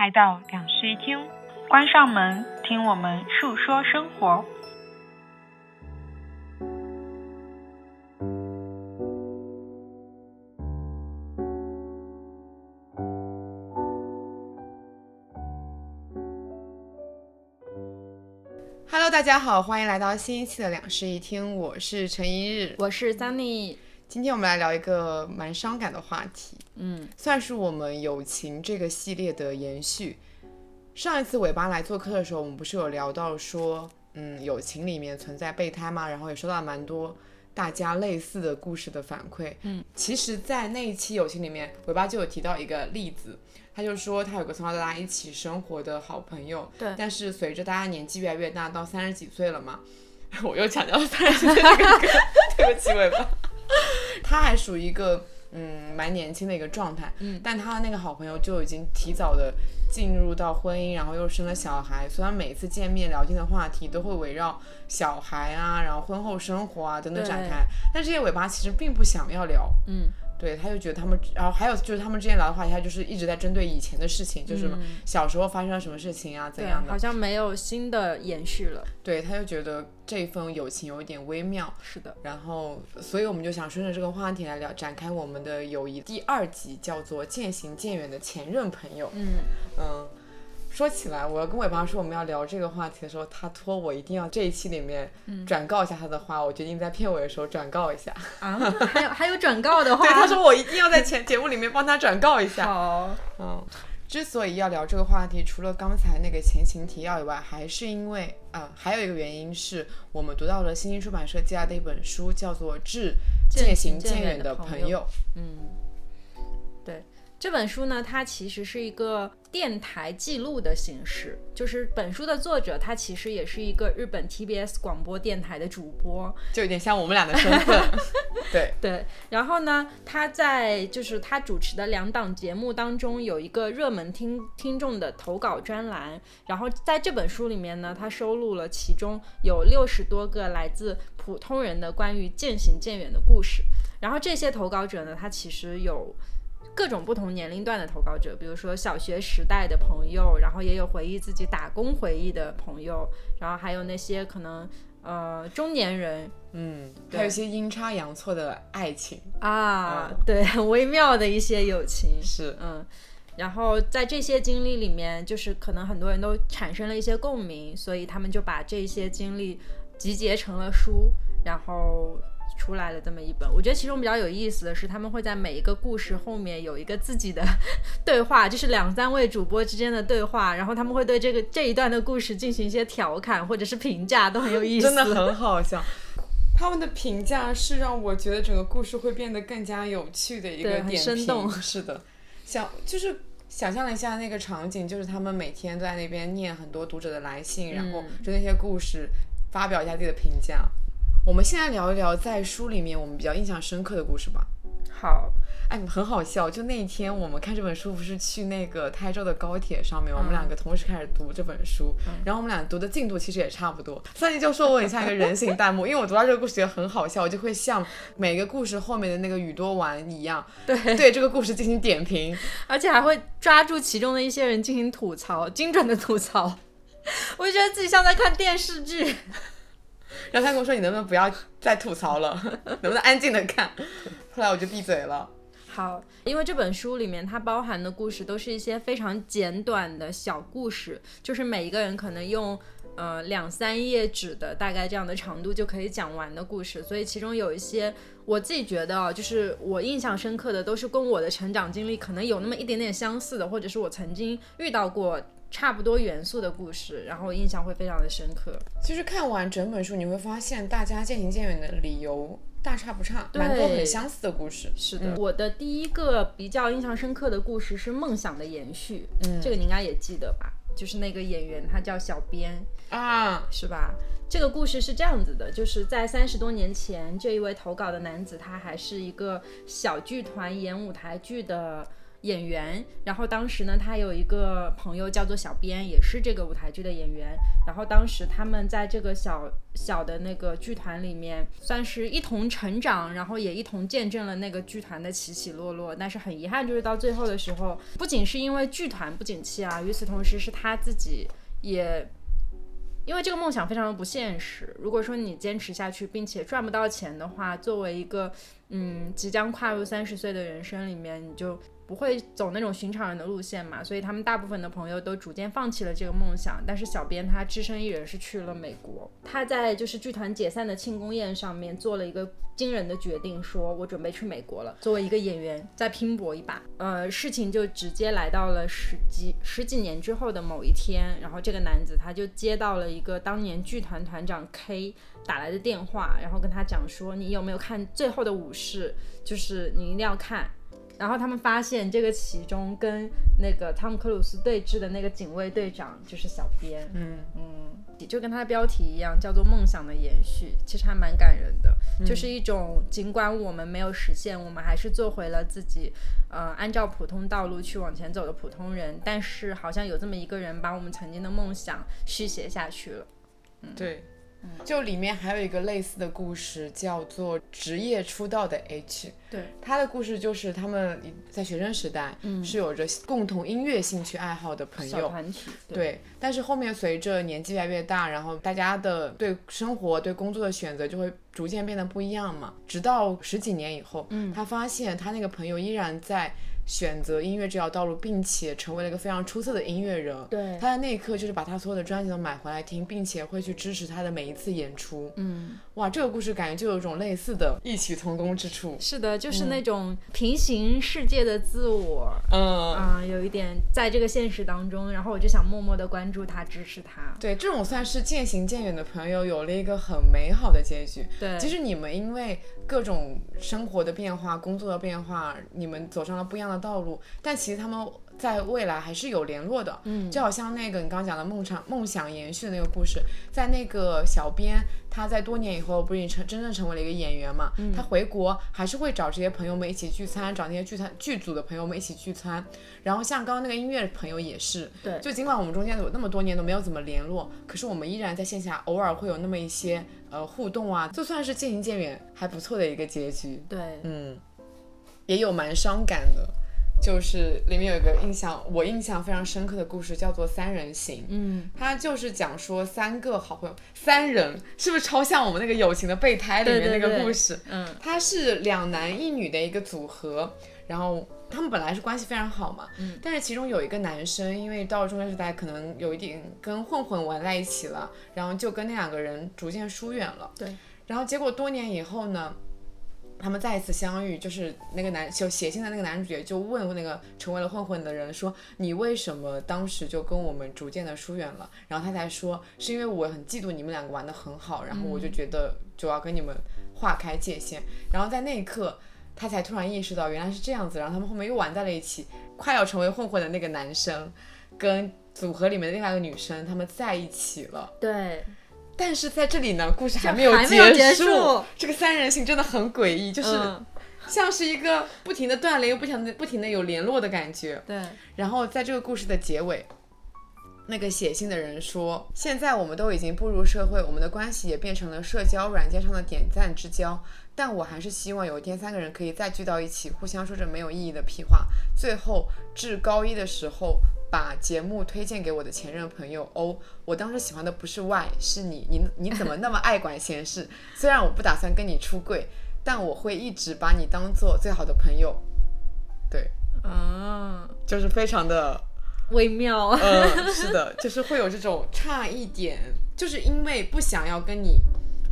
来到两室一厅，关上门，听我们述说生活。Hello，大家好，欢迎来到新一期的两室一厅，我是陈一日，我是 Sunny。今天我们来聊一个蛮伤感的话题，嗯，算是我们友情这个系列的延续。上一次尾巴来做客的时候，我们不是有聊到说，嗯，友情里面存在备胎吗？然后也收到了蛮多大家类似的故事的反馈。嗯，其实，在那一期友情里面，尾巴就有提到一个例子，他就说他有个从小到大一起生活的好朋友，对但是随着大家年纪越来越大，到三十几岁了嘛，我又强调三十几岁那个梗，对不起尾巴。他还属于一个嗯蛮年轻的一个状态，嗯。但他的那个好朋友就已经提早的进入到婚姻，然后又生了小孩，虽然每次见面聊天的话题都会围绕小孩啊，然后婚后生活啊等等展开，但这些尾巴其实并不想要聊，嗯，对，他就觉得他们，然后还有就是他们之间聊的话题，他就是一直在针对以前的事情，就是小时候发生了什么事情啊，怎样，的好，像没有新的延续了。对，他就觉得这份友情有一点微妙，是的，然后，所以我们就想顺着这个话题来聊，展开我们的友谊。第二集叫做《渐行渐远的前任朋友》。嗯，嗯，说起来，我要跟尾巴说我们要聊这个话题的时候，他托我一定要这一期里面转告一下他的话，我决定在片尾的时候转告一下。啊，还有还有转告的话，对，他说我一定要在前节目里面帮他转告一下。好，嗯，之所以要聊这个话题，除了刚才那个前情提要以外，还是因为啊、还有一个原因是我们读到了新星出版社寄来的一本书，叫做《致渐行渐远的朋友》。嗯，对。这本书呢，它其实是一个电台记录的形式，就是本书的作者他其实也是一个日本 TBS 广播电台的主播，就有点像我们俩的身份。对，对，然后呢，他在就是他主持的两档节目当中有一个热门听听众的投稿专栏，然后在这本书里面呢，他收录了其中有六十多个来自普通人的关于渐行渐远的故事，然后这些投稿者呢，他其实有。各种不同年龄段的投稿者，比如说小学时代的朋友，然后也有回忆自己打工回忆的朋友，然后还有那些可能呃中年人，嗯，还有一些阴差阳错的爱情。啊，对，很 微妙的一些友情，是，嗯，然后在这些经历里面，就是可能很多人都产生了一些共鸣，所以他们就把这些经历集结成了书，然后出来了这么一本。我觉得其中比较有意思的是，他们会在每一个故事后面有一个自己的对话，就是两三位主播之间的对话，然后他们会对这个这一段的故事进行一些调侃或者是评价，都很有意思，真的很好笑。他们的评价是让我觉得整个故事会变得更加有趣的一个点评。生动是的，想就是想象了一下那个场景，就是他们每天都在那边念很多读者的来信，然后就那些故事发表一下自己的评价。我们现在聊一聊在书里面我们比较印象深刻的故事吧。好，哎，很好笑。就那一天我们看这本书，不是去那个台州的高铁上面，我们两个同时开始读这本书，然后我们俩读的进度其实也差不多。三弟就说我很像一个人形弹幕，因为我读到这个故事觉得很好笑，我就会像每个故事后面的那个宇多丸一样，对对这个故事进行点评。而且还会抓住其中的一些人进行吐槽，精准的吐槽。我就觉得自己像在看电视剧。然后他跟我说：“你能不能不要再吐槽了，能不能安静的看？”后来我就闭嘴了。好，因为这本书里面它包含的故事都是一些非常简短的小故事，就是每一个人可能用呃两三页纸的大概这样的长度就可以讲完的故事，所以其中有一些我自己觉得啊，就是我印象深刻的，都是跟我的成长经历可能有那么一点点相似的，或者是我曾经遇到过差不多元素的故事，然后印象会非常的深刻。其实看完整本书，你会发现大家渐行渐远的理由大差不差，蛮多很相似的故事。是的，我的第一个比较印象深刻的故事是梦想的延续，嗯，这个你应该也记得吧？就是那个演员，他叫小编，啊，是吧？这个故事是这样子的，就是在三十多年前，这一位投稿的男子，他还是一个小剧团演舞台剧的演员，然后当时呢，他有一个朋友叫做小编，也是这个舞台剧的演员。然后当时他们在这个小小的那个剧团里面，算是一同成长，然后也一同见证了那个剧团的起起落落。但是很遗憾，就是到最后的时候，不仅是因为剧团不景气啊，与此同时是他自己也。因为这个梦想非常的不现实。如果说你坚持下去，并且赚不到钱的话，作为一个嗯即将跨入三十岁的人生里面，你就。不会走那种寻常人的路线嘛，所以他们大部分的朋友都逐渐放弃了这个梦想。但是小编他只身一人是去了美国，他在就是剧团解散的庆功宴上面做了一个惊人的决定，说我准备去美国了，作为一个演员再拼搏一把。呃，事情就直接来到了十几十几年之后的某一天，然后这个男子他就接到了一个当年剧团团长 K 打来的电话，然后跟他讲说，你有没有看最后的武士？就是你一定要看。然后他们发现这个其中跟那个汤姆克鲁斯对峙的那个警卫队长就是小编，嗯。嗯，就跟他的标题一样，叫做梦想的延续，其实还蛮感人的，就是一种尽管我们没有实现，我们还是做回了自己，呃，按照普通道路去往前走的普通人，但是好像有这么一个人把我们曾经的梦想续写下去了，嗯，对。就里面还有一个类似的故事，叫做职业出道的 H。对，他的故事就是他们在学生时代是有着共同音乐兴趣爱好的朋友团体。对，但是后面随着年纪越来越大，然后大家的对生活、对工作的选择就会逐渐变得不一样嘛。直到十几年以后，他发现他那个朋友依然在。选择音乐这条道路，并且成为了一个非常出色的音乐人。对，他在那一刻就是把他所有的专辑都买回来听，并且会去支持他的每一次演出。嗯，哇，这个故事感觉就有一种类似的异曲同工之处。是的，就是那种平行世界的自我。嗯嗯，有一点在这个现实当中，然后我就想默默的关注他，支持他。对，这种算是渐行渐远的朋友有了一个很美好的结局。对，其实你们因为各种生活的变化、工作的变化，你们走上了不一样的。道路，但其实他们在未来还是有联络的，嗯，就好像那个你刚刚讲的梦想梦想延续的那个故事，在那个小编他在多年以后不是成真正成为了一个演员嘛，他回国还是会找这些朋友们一起聚餐，找那些聚餐剧组的朋友们一起聚餐，然后像刚刚那个音乐朋友也是，对，就尽管我们中间有那么多年都没有怎么联络，可是我们依然在线下偶尔会有那么一些呃互动啊，就算是渐行渐远，还不错的一个结局，对，嗯，也有蛮伤感的。就是里面有一个印象，我印象非常深刻的故事，叫做《三人行》。嗯，它就是讲说三个好朋友，三人是不是超像我们那个友情的备胎里面那个故事？嗯，它是两男一女的一个组合，然后他们本来是关系非常好嘛。嗯，但是其中有一个男生，因为到了中学时代，可能有一点跟混混玩在一起了，然后就跟那两个人逐渐疏远了。对，然后结果多年以后呢？他们再一次相遇，就是那个男就写信的那个男主角就问那个成为了混混的人说：“你为什么当时就跟我们逐渐的疏远了？”然后他才说：“是因为我很嫉妒你们两个玩的很好，然后我就觉得就要跟你们划开界限。”然后在那一刻，他才突然意识到原来是这样子。然后他们后面又玩在了一起，快要成为混混的那个男生跟组合里面的另外一个女生他们在一起了。对。但是在这里呢，故事还没有结束。这个三人行真的很诡异，就是像是一个不停的断联又不停的不停的有联络的感觉。对。然后在这个故事的结尾，那个写信的人说：“现在我们都已经步入社会，我们的关系也变成了社交软件上的点赞之交。但我还是希望有一天三个人可以再聚到一起，互相说着没有意义的屁话。最后，至高一的时候。”把节目推荐给我的前任朋友哦，我当时喜欢的不是 Y，是你，你你怎么那么爱管闲事？虽然我不打算跟你出柜，但我会一直把你当做最好的朋友。对，啊，就是非常的微妙。嗯，是的，就是会有这种差一点，就是因为不想要跟你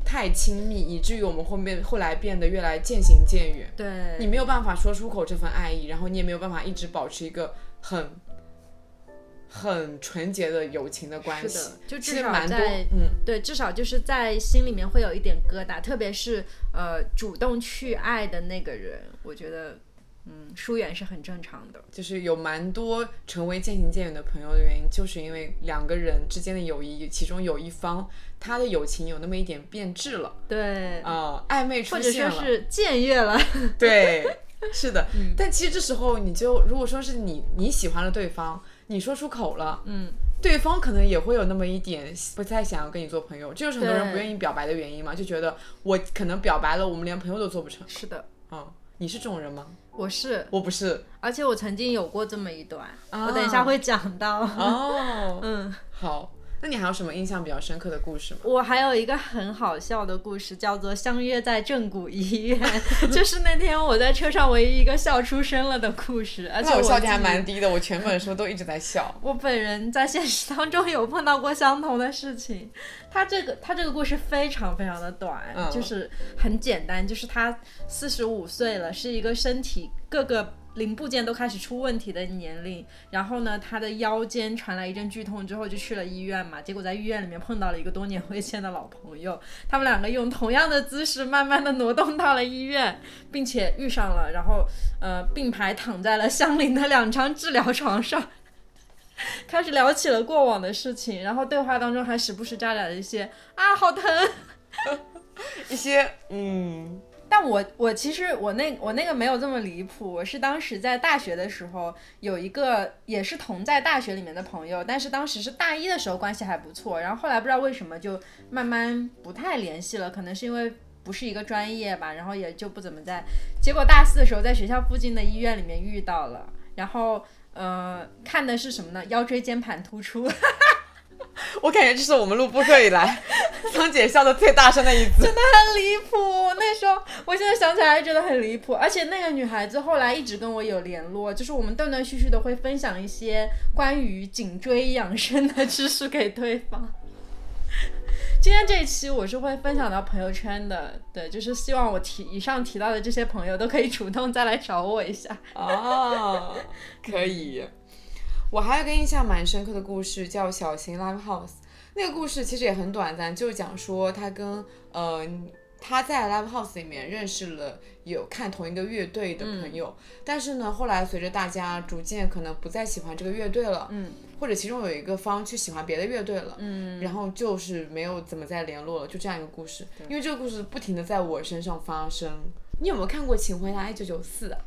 太亲密，以至于我们后面后来变得越来渐行渐远。对，你没有办法说出口这份爱意，然后你也没有办法一直保持一个很。很纯洁的友情的关系，就至少在嗯，对，至少就是在心里面会有一点疙瘩，特别是呃主动去爱的那个人，我觉得嗯疏远是很正常的。就是有蛮多成为渐行渐远的朋友的原因，就是因为两个人之间的友谊，其中有一方他的友情有那么一点变质了，对，啊，暧昧出现了，或者说是僭越了，对。是的，嗯但其实这时候你就如果说是你你喜欢了对方，你说出口了，嗯，对方可能也会有那么一点不太想要跟你做朋友，这就是很多人不愿意表白的原因嘛，就觉得我可能表白了，我们连朋友都做不成。是的，嗯，你是这种人吗？我是，我不是。而且我曾经有过这么一段，啊我等一下会讲到。哦，嗯，好，那你还有什么印象比较深刻的故事吗？我还有一个很好笑的故事，叫做相约在正骨医院，就是那天我在车上唯一一个笑出声了的故事，而且那我笑点还蛮低的，我全本书都一直在笑。我本人在现实当中有碰到过相同的事情。他这个他这个故事非常非常的短，嗯就是很简单，就是他四十五岁了，是一个身体各个零部件都开始出问题的年龄。然后呢，他的腰间传来一阵剧痛之后，就去了医院嘛。结果在医院里面碰到了一个多年未见的老朋友，他们两个用同样的姿势慢慢的挪动到了医院，并且遇上了，然后呃并排躺在了相邻的两张治疗床上。开始聊起了过往的事情，然后对话当中还时不时夹杂着一些啊好疼。一些嗯，但我我其实我那我那个没有这么离谱，我是当时在大学的时候有一个也是同在大学里面的朋友，但是当时是大一的时候关系还不错，然后后来不知道为什么就慢慢不太联系了，可能是因为不是一个专业吧，然后也就不怎么在。结果大四的时候在学校附近的医院里面遇到了，然后呃看的是什么呢？腰椎间盘突出。我感觉这是我们录播课以来 桑姐笑的最大声的一次。真的很离谱。那时候，我现在想起来还觉得很离谱。而且那个女孩子后来一直跟我有联络，就是我们断断续续的会分享一些关于颈椎养生的知识给对方。今天这一期我是会分享到朋友圈的，对，就是希望我提以上提到的这些朋友都可以主动再来找我一下。哦，可以。我还有个印象蛮深刻的故事，叫《小型 Live House》。那个故事其实也很短暂，就是讲说他跟呃他在 Live House 里面认识了有看同一个乐队的朋友，但是呢，后来随着大家逐渐可能不再喜欢这个乐队了，嗯，或者其中有一个方去喜欢别的乐队了，嗯，然后就是没有怎么再联络了，就这样一个故事。因为这个故事不停的在我身上发生。你有没有看过《请回答一九九四》啊？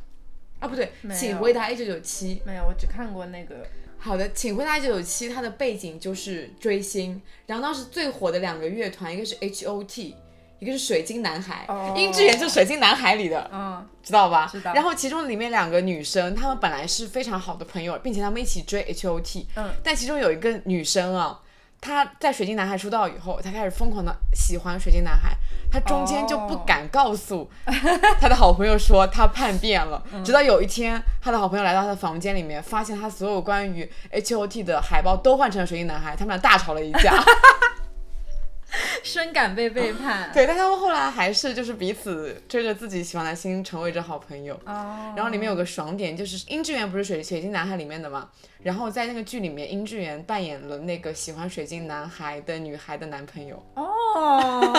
啊，不对，请回答一九九七。没有，我只看过那个。好的，请回答一九九七，它的背景就是追星，然后当时最火的两个乐团，一个是 H O T，一个是水晶男孩，哦殷志源就是水晶男孩里的，嗯，知道吧？知道然后其中里面两个女生，她们本来是非常好的朋友，并且她们一起追 H O T，嗯，但其中有一个女生啊，她在水晶男孩出道以后，他开始疯狂的喜欢水晶男孩，他中间就不哦敢告诉他的好朋友说他叛变了，嗯直到有一天，他的好朋友来到他的房间里面，发现他所有关于 H O T 的海报都换成了水晶男孩，他们俩大吵了一架。深感被背叛。对，但他们后来还是就是彼此追着自己喜欢的星，成为着好朋友。哦，然后里面有个爽点，就是殷志源不是水水晶男孩里面的嘛，然后在那个剧里面，殷志源扮演了那个喜欢水晶男孩的女孩的男朋友。哦，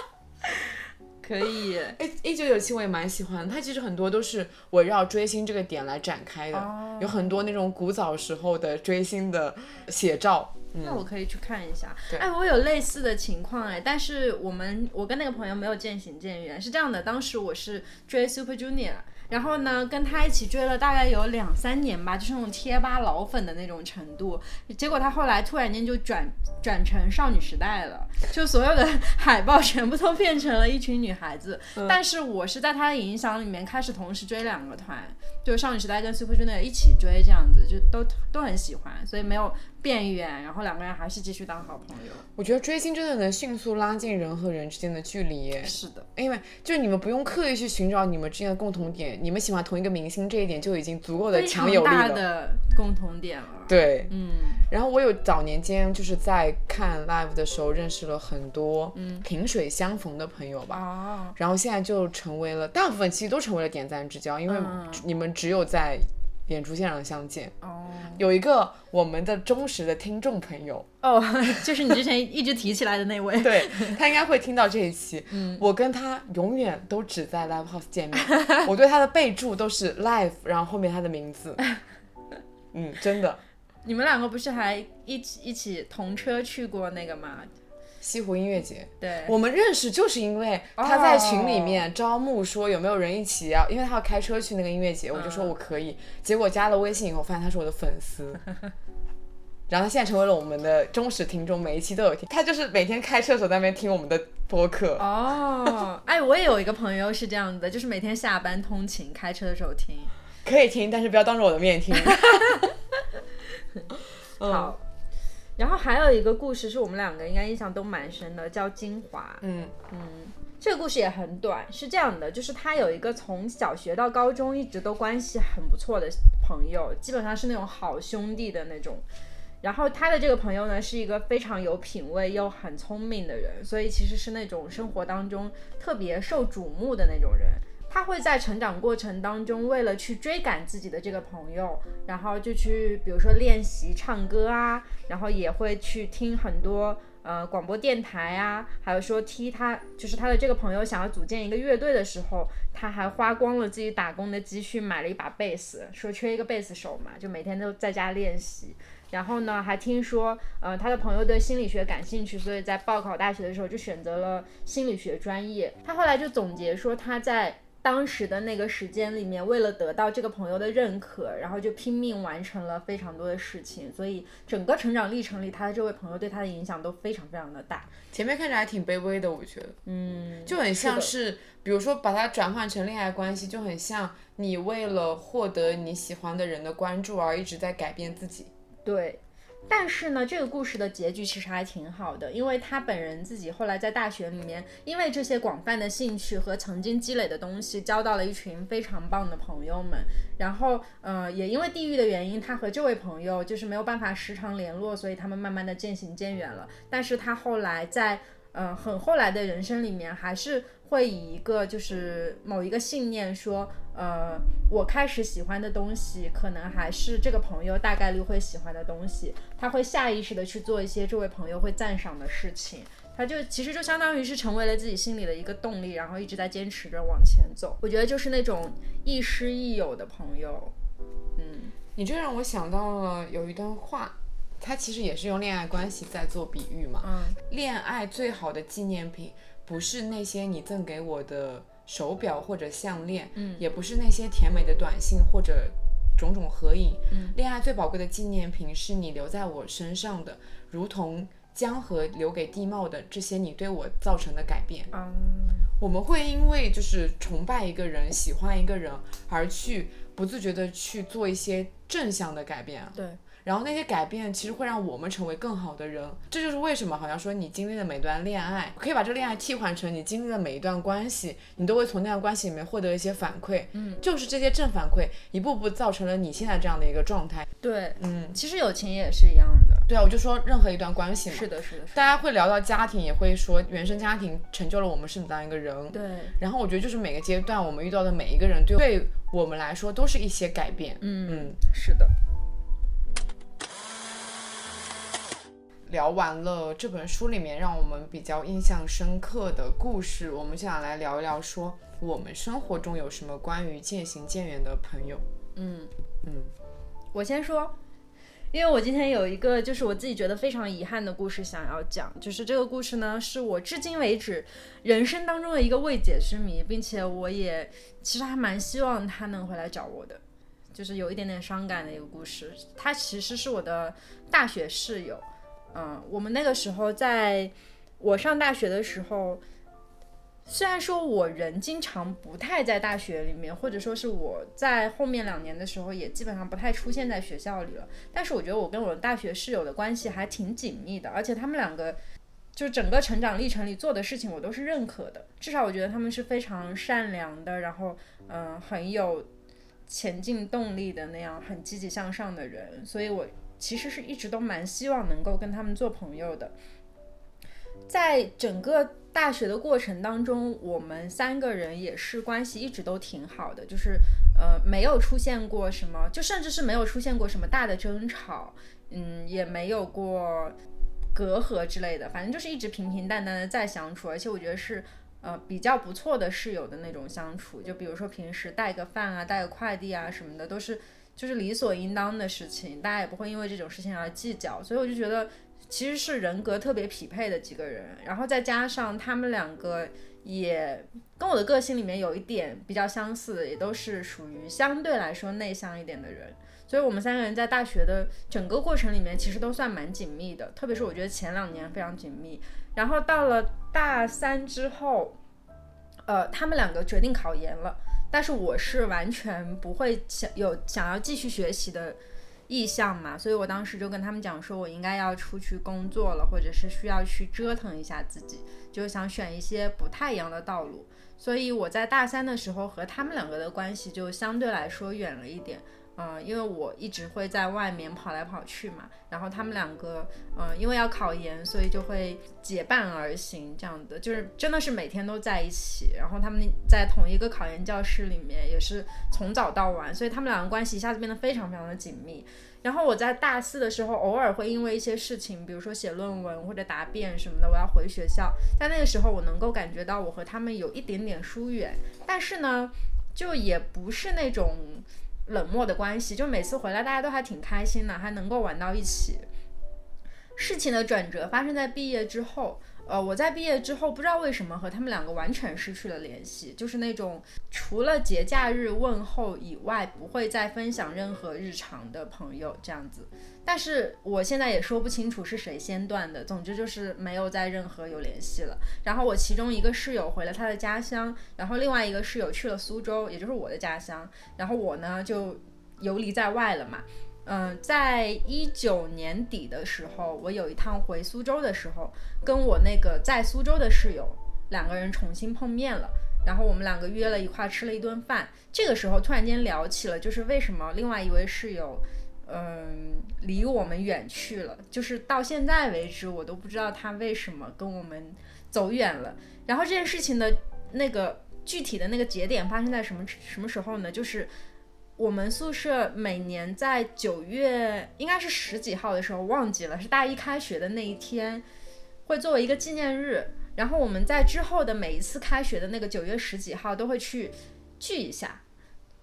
可以。哎，一九九七我也蛮喜欢的，它其实很多都是围绕追星这个点来展开的，哦有很多那种古早时候的追星的写照。那我可以去看一下。对哎，我有类似的情况哎，但是我们我跟那个朋友没有渐行渐远。是这样的，当时我是追 Super Junior，然后呢跟他一起追了大概有两三年吧，就是那种贴吧老粉的那种程度。结果他后来突然间就转转成少女时代了，就所有的 海报全部都变成了一群女孩子。但是我是在他的影响里面开始同时追两个团，就少女时代跟 Super Junior 一起追，这样子就都都很喜欢，所以没有变远，然后两个人还是继续当好朋友。我觉得追星真的能迅速拉近人和人之间的距离。是的，因为就是你们不用刻意去寻找你们之间的共同点，你们喜欢同一个明星这一点就已经足够的强有力了。大的共同点了。对，嗯，然后我有早年间就是在看 live 的时候认识了很多萍水相逢的朋友吧，哦，然后现在就成为了大部分其实都成为了点赞之交，因为嗯。你们只有在演出现场相见。哦，有一个我们的忠实的听众朋友，哦，就是你之前一直提起来的那位。对他应该会听到这一期。嗯我跟他永远都只在 live house 见面，我对他的备注都是 live，然后后面他的名字。嗯，真的。你们两个不是还一起一起同车去过那个吗？西湖音乐节。对，我们认识就是因为他在群里面招募说有没有人一起要，因为他要开车去那个音乐节，我就说我可以。结果加了微信以后，发现他是我的粉丝。然后他现在成为了我们的忠实听众，每一期都有听。他就是每天开车的时候在那边听我们的播客。哦，哎，我也有一个朋友是这样的，就是每天下班通勤开车的时候听。可以听，但是不要当着我的面听。好。然后还有一个故事是我们两个应该印象都蛮深的，叫金华。嗯嗯，这个故事也很短，是这样的，就是他有一个从小学到高中一直都关系很不错的朋友，基本上是那种好兄弟的那种。然后他的这个朋友呢，是一个非常有品味又很聪明的人，所以其实是那种生活当中特别受瞩目的那种人。他会在成长过程当中，为了去追赶自己的这个朋友，然后就去，比如说练习唱歌啊，然后也会去听很多呃广播电台啊，还有说踢他，就是他的这个朋友想要组建一个乐队的时候，他还花光了自己打工的积蓄买了一把贝斯，说缺一个贝斯手嘛，就每天都在家练习。然后呢，还听说，呃，他的朋友对心理学感兴趣，所以在报考大学的时候就选择了心理学专业。他后来就总结说，他在当时的那个时间里面，为了得到这个朋友的认可，然后就拼命完成了非常多的事情。所以整个成长历程里，他的这位朋友对他的影响都非常非常的大。前面看着还挺卑微的，我觉得，嗯，就很像是，比如说把它转换成恋爱关系，就很像你为了获得你喜欢的人的关注而一直在改变自己。对。但是呢，这个故事的结局其实还挺好的，因为他本人自己后来在大学里面，因为这些广泛的兴趣和曾经积累的东西，交到了一群非常棒的朋友们。然后，呃，也因为地域的原因，他和这位朋友就是没有办法时常联络，所以他们慢慢的渐行渐远了。但是他后来在，呃，很后来的人生里面，还是会以一个就是某一个信念说。呃，我开始喜欢的东西，可能还是这个朋友大概率会喜欢的东西。他会下意识的去做一些这位朋友会赞赏的事情，他就其实就相当于是成为了自己心里的一个动力，然后一直在坚持着往前走。我觉得就是那种亦师亦友的朋友。嗯，你这让我想到了有一段话，他其实也是用恋爱关系在做比喻嘛。嗯，恋爱最好的纪念品不是那些你赠给我的。手表或者项链，嗯，也不是那些甜美的短信或者种种合影，嗯，恋爱最宝贵的纪念品是你留在我身上的，如同江河留给地貌的这些你对我造成的改变。嗯，我们会因为就是崇拜一个人、喜欢一个人而去不自觉的去做一些正向的改变。对。然后那些改变其实会让我们成为更好的人，这就是为什么好像说你经历的每段恋爱，可以把这个恋爱替换成你经历的每一段关系，你都会从那段关系里面获得一些反馈，嗯，就是这些正反馈一步步造成了你现在这样的一个状态。对，嗯，其实友情也是一样的。对啊，我就说任何一段关系嘛，是的，是的，大家会聊到家庭，也会说原生家庭成就了我们是怎样一个人。对，然后我觉得就是每个阶段我们遇到的每一个人，对对我们来说都是一些改变。嗯嗯，是的。聊完了这本书里面让我们比较印象深刻的故事，我们想来聊一聊，说我们生活中有什么关于渐行渐远的朋友。嗯嗯，我先说，因为我今天有一个就是我自己觉得非常遗憾的故事想要讲，就是这个故事呢是我至今为止人生当中的一个未解之谜，并且我也其实还蛮希望他能回来找我的，就是有一点点伤感的一个故事。他其实是我的大学室友。嗯，我们那个时候在我上大学的时候，虽然说我人经常不太在大学里面，或者说是我在后面两年的时候也基本上不太出现在学校里了，但是我觉得我跟我的大学室友的关系还挺紧密的，而且他们两个就整个成长历程里做的事情我都是认可的，至少我觉得他们是非常善良的，然后嗯很有前进动力的那样很积极向上的人，所以我。其实是一直都蛮希望能够跟他们做朋友的，在整个大学的过程当中，我们三个人也是关系一直都挺好的，就是呃没有出现过什么，就甚至是没有出现过什么大的争吵，嗯，也没有过隔阂之类的，反正就是一直平平淡淡的在相处，而且我觉得是呃比较不错的室友的那种相处，就比如说平时带个饭啊，带个快递啊什么的都是。就是理所应当的事情，大家也不会因为这种事情而计较，所以我就觉得其实是人格特别匹配的几个人，然后再加上他们两个也跟我的个性里面有一点比较相似，也都是属于相对来说内向一点的人，所以我们三个人在大学的整个过程里面其实都算蛮紧密的，特别是我觉得前两年非常紧密，然后到了大三之后，呃，他们两个决定考研了，但是我是完全不会想有想要继续学习的。意向嘛，所以我当时就跟他们讲说，我应该要出去工作了，或者是需要去折腾一下自己，就想选一些不太一样的道路。所以我在大三的时候和他们两个的关系就相对来说远了一点。嗯，因为我一直会在外面跑来跑去嘛，然后他们两个，嗯，因为要考研，所以就会结伴而行，这样的，就是真的是每天都在一起，然后他们在同一个考研教室里面，也是从早到晚，所以他们两个关系一下子变得非常非常的紧密。然后我在大四的时候，偶尔会因为一些事情，比如说写论文或者答辩什么的，我要回学校，在那个时候，我能够感觉到我和他们有一点点疏远，但是呢，就也不是那种。冷漠的关系，就每次回来大家都还挺开心的，还能够玩到一起。事情的转折发生在毕业之后。呃，我在毕业之后不知道为什么和他们两个完全失去了联系，就是那种除了节假日问候以外，不会再分享任何日常的朋友这样子。但是我现在也说不清楚是谁先断的，总之就是没有再任何有联系了。然后我其中一个室友回了他的家乡，然后另外一个室友去了苏州，也就是我的家乡。然后我呢就游离在外了嘛。嗯，在一九年底的时候，我有一趟回苏州的时候，跟我那个在苏州的室友两个人重新碰面了，然后我们两个约了一块吃了一顿饭。这个时候突然间聊起了，就是为什么另外一位室友，嗯，离我们远去了，就是到现在为止我都不知道他为什么跟我们走远了。然后这件事情的那个具体的那个节点发生在什么什么时候呢？就是。我们宿舍每年在九月，应该是十几号的时候，忘记了是大一开学的那一天，会作为一个纪念日。然后我们在之后的每一次开学的那个九月十几号都会去聚一下。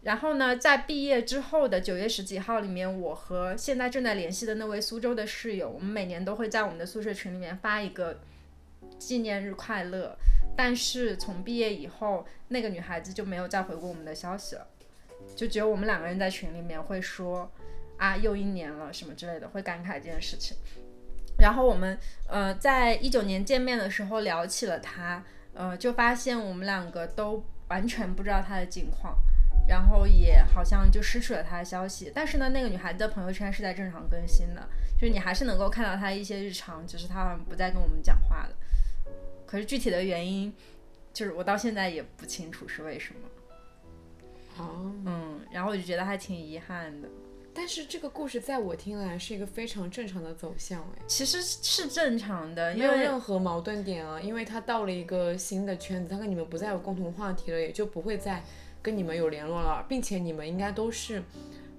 然后呢，在毕业之后的九月十几号里面，我和现在正在联系的那位苏州的室友，我们每年都会在我们的宿舍群里面发一个纪念日快乐。但是从毕业以后，那个女孩子就没有再回过我们的消息了。就只有我们两个人在群里面会说，啊，又一年了什么之类的，会感慨这件事情。然后我们呃，在一九年见面的时候聊起了他，呃，就发现我们两个都完全不知道他的近况，然后也好像就失去了他的消息。但是呢，那个女孩子的朋友圈是在正常更新的，就是你还是能够看到她一些日常，只是她好像不再跟我们讲话了。可是具体的原因，就是我到现在也不清楚是为什么。哦，嗯，然后我就觉得还挺遗憾的，但是这个故事在我听来是一个非常正常的走向，哎，其实是正常的，没有任何矛盾点啊，因为他到了一个新的圈子，他跟你们不再有共同话题了，也就不会再跟你们有联络了，并且你们应该都是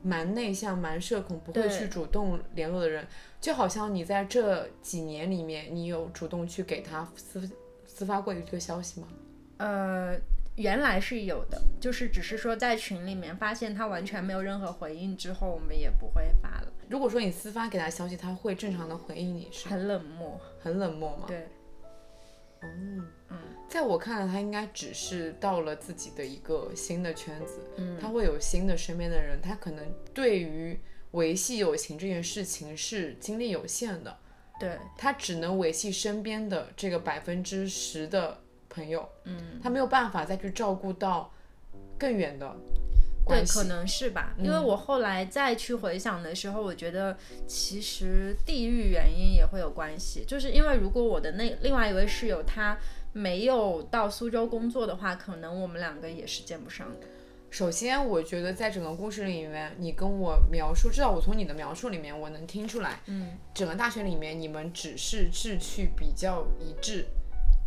蛮内向、蛮社恐，不会去主动联络的人，就好像你在这几年里面，你有主动去给他私私发过一个消息吗？呃。原来是有的，就是只是说在群里面发现他完全没有任何回应之后，我们也不会发了。如果说你私发给他消息，他会正常的回应你是？很冷漠，很冷漠吗？对。哦，嗯，在我看来，他应该只是到了自己的一个新的圈子，嗯，他会有新的身边的人，他可能对于维系友情这件事情是精力有限的，对他只能维系身边的这个百分之十的。朋友，嗯，他没有办法再去照顾到更远的对，可能是吧。因为我后来再去回想的时候，我觉得其实地域原因也会有关系。就是因为如果我的那另外一位室友他没有到苏州工作的话，可能我们两个也是见不上的。首先，我觉得在整个故事里面，你跟我描述，至少我从你的描述里面，我能听出来，嗯，整个大学里面你们只是志趣比较一致。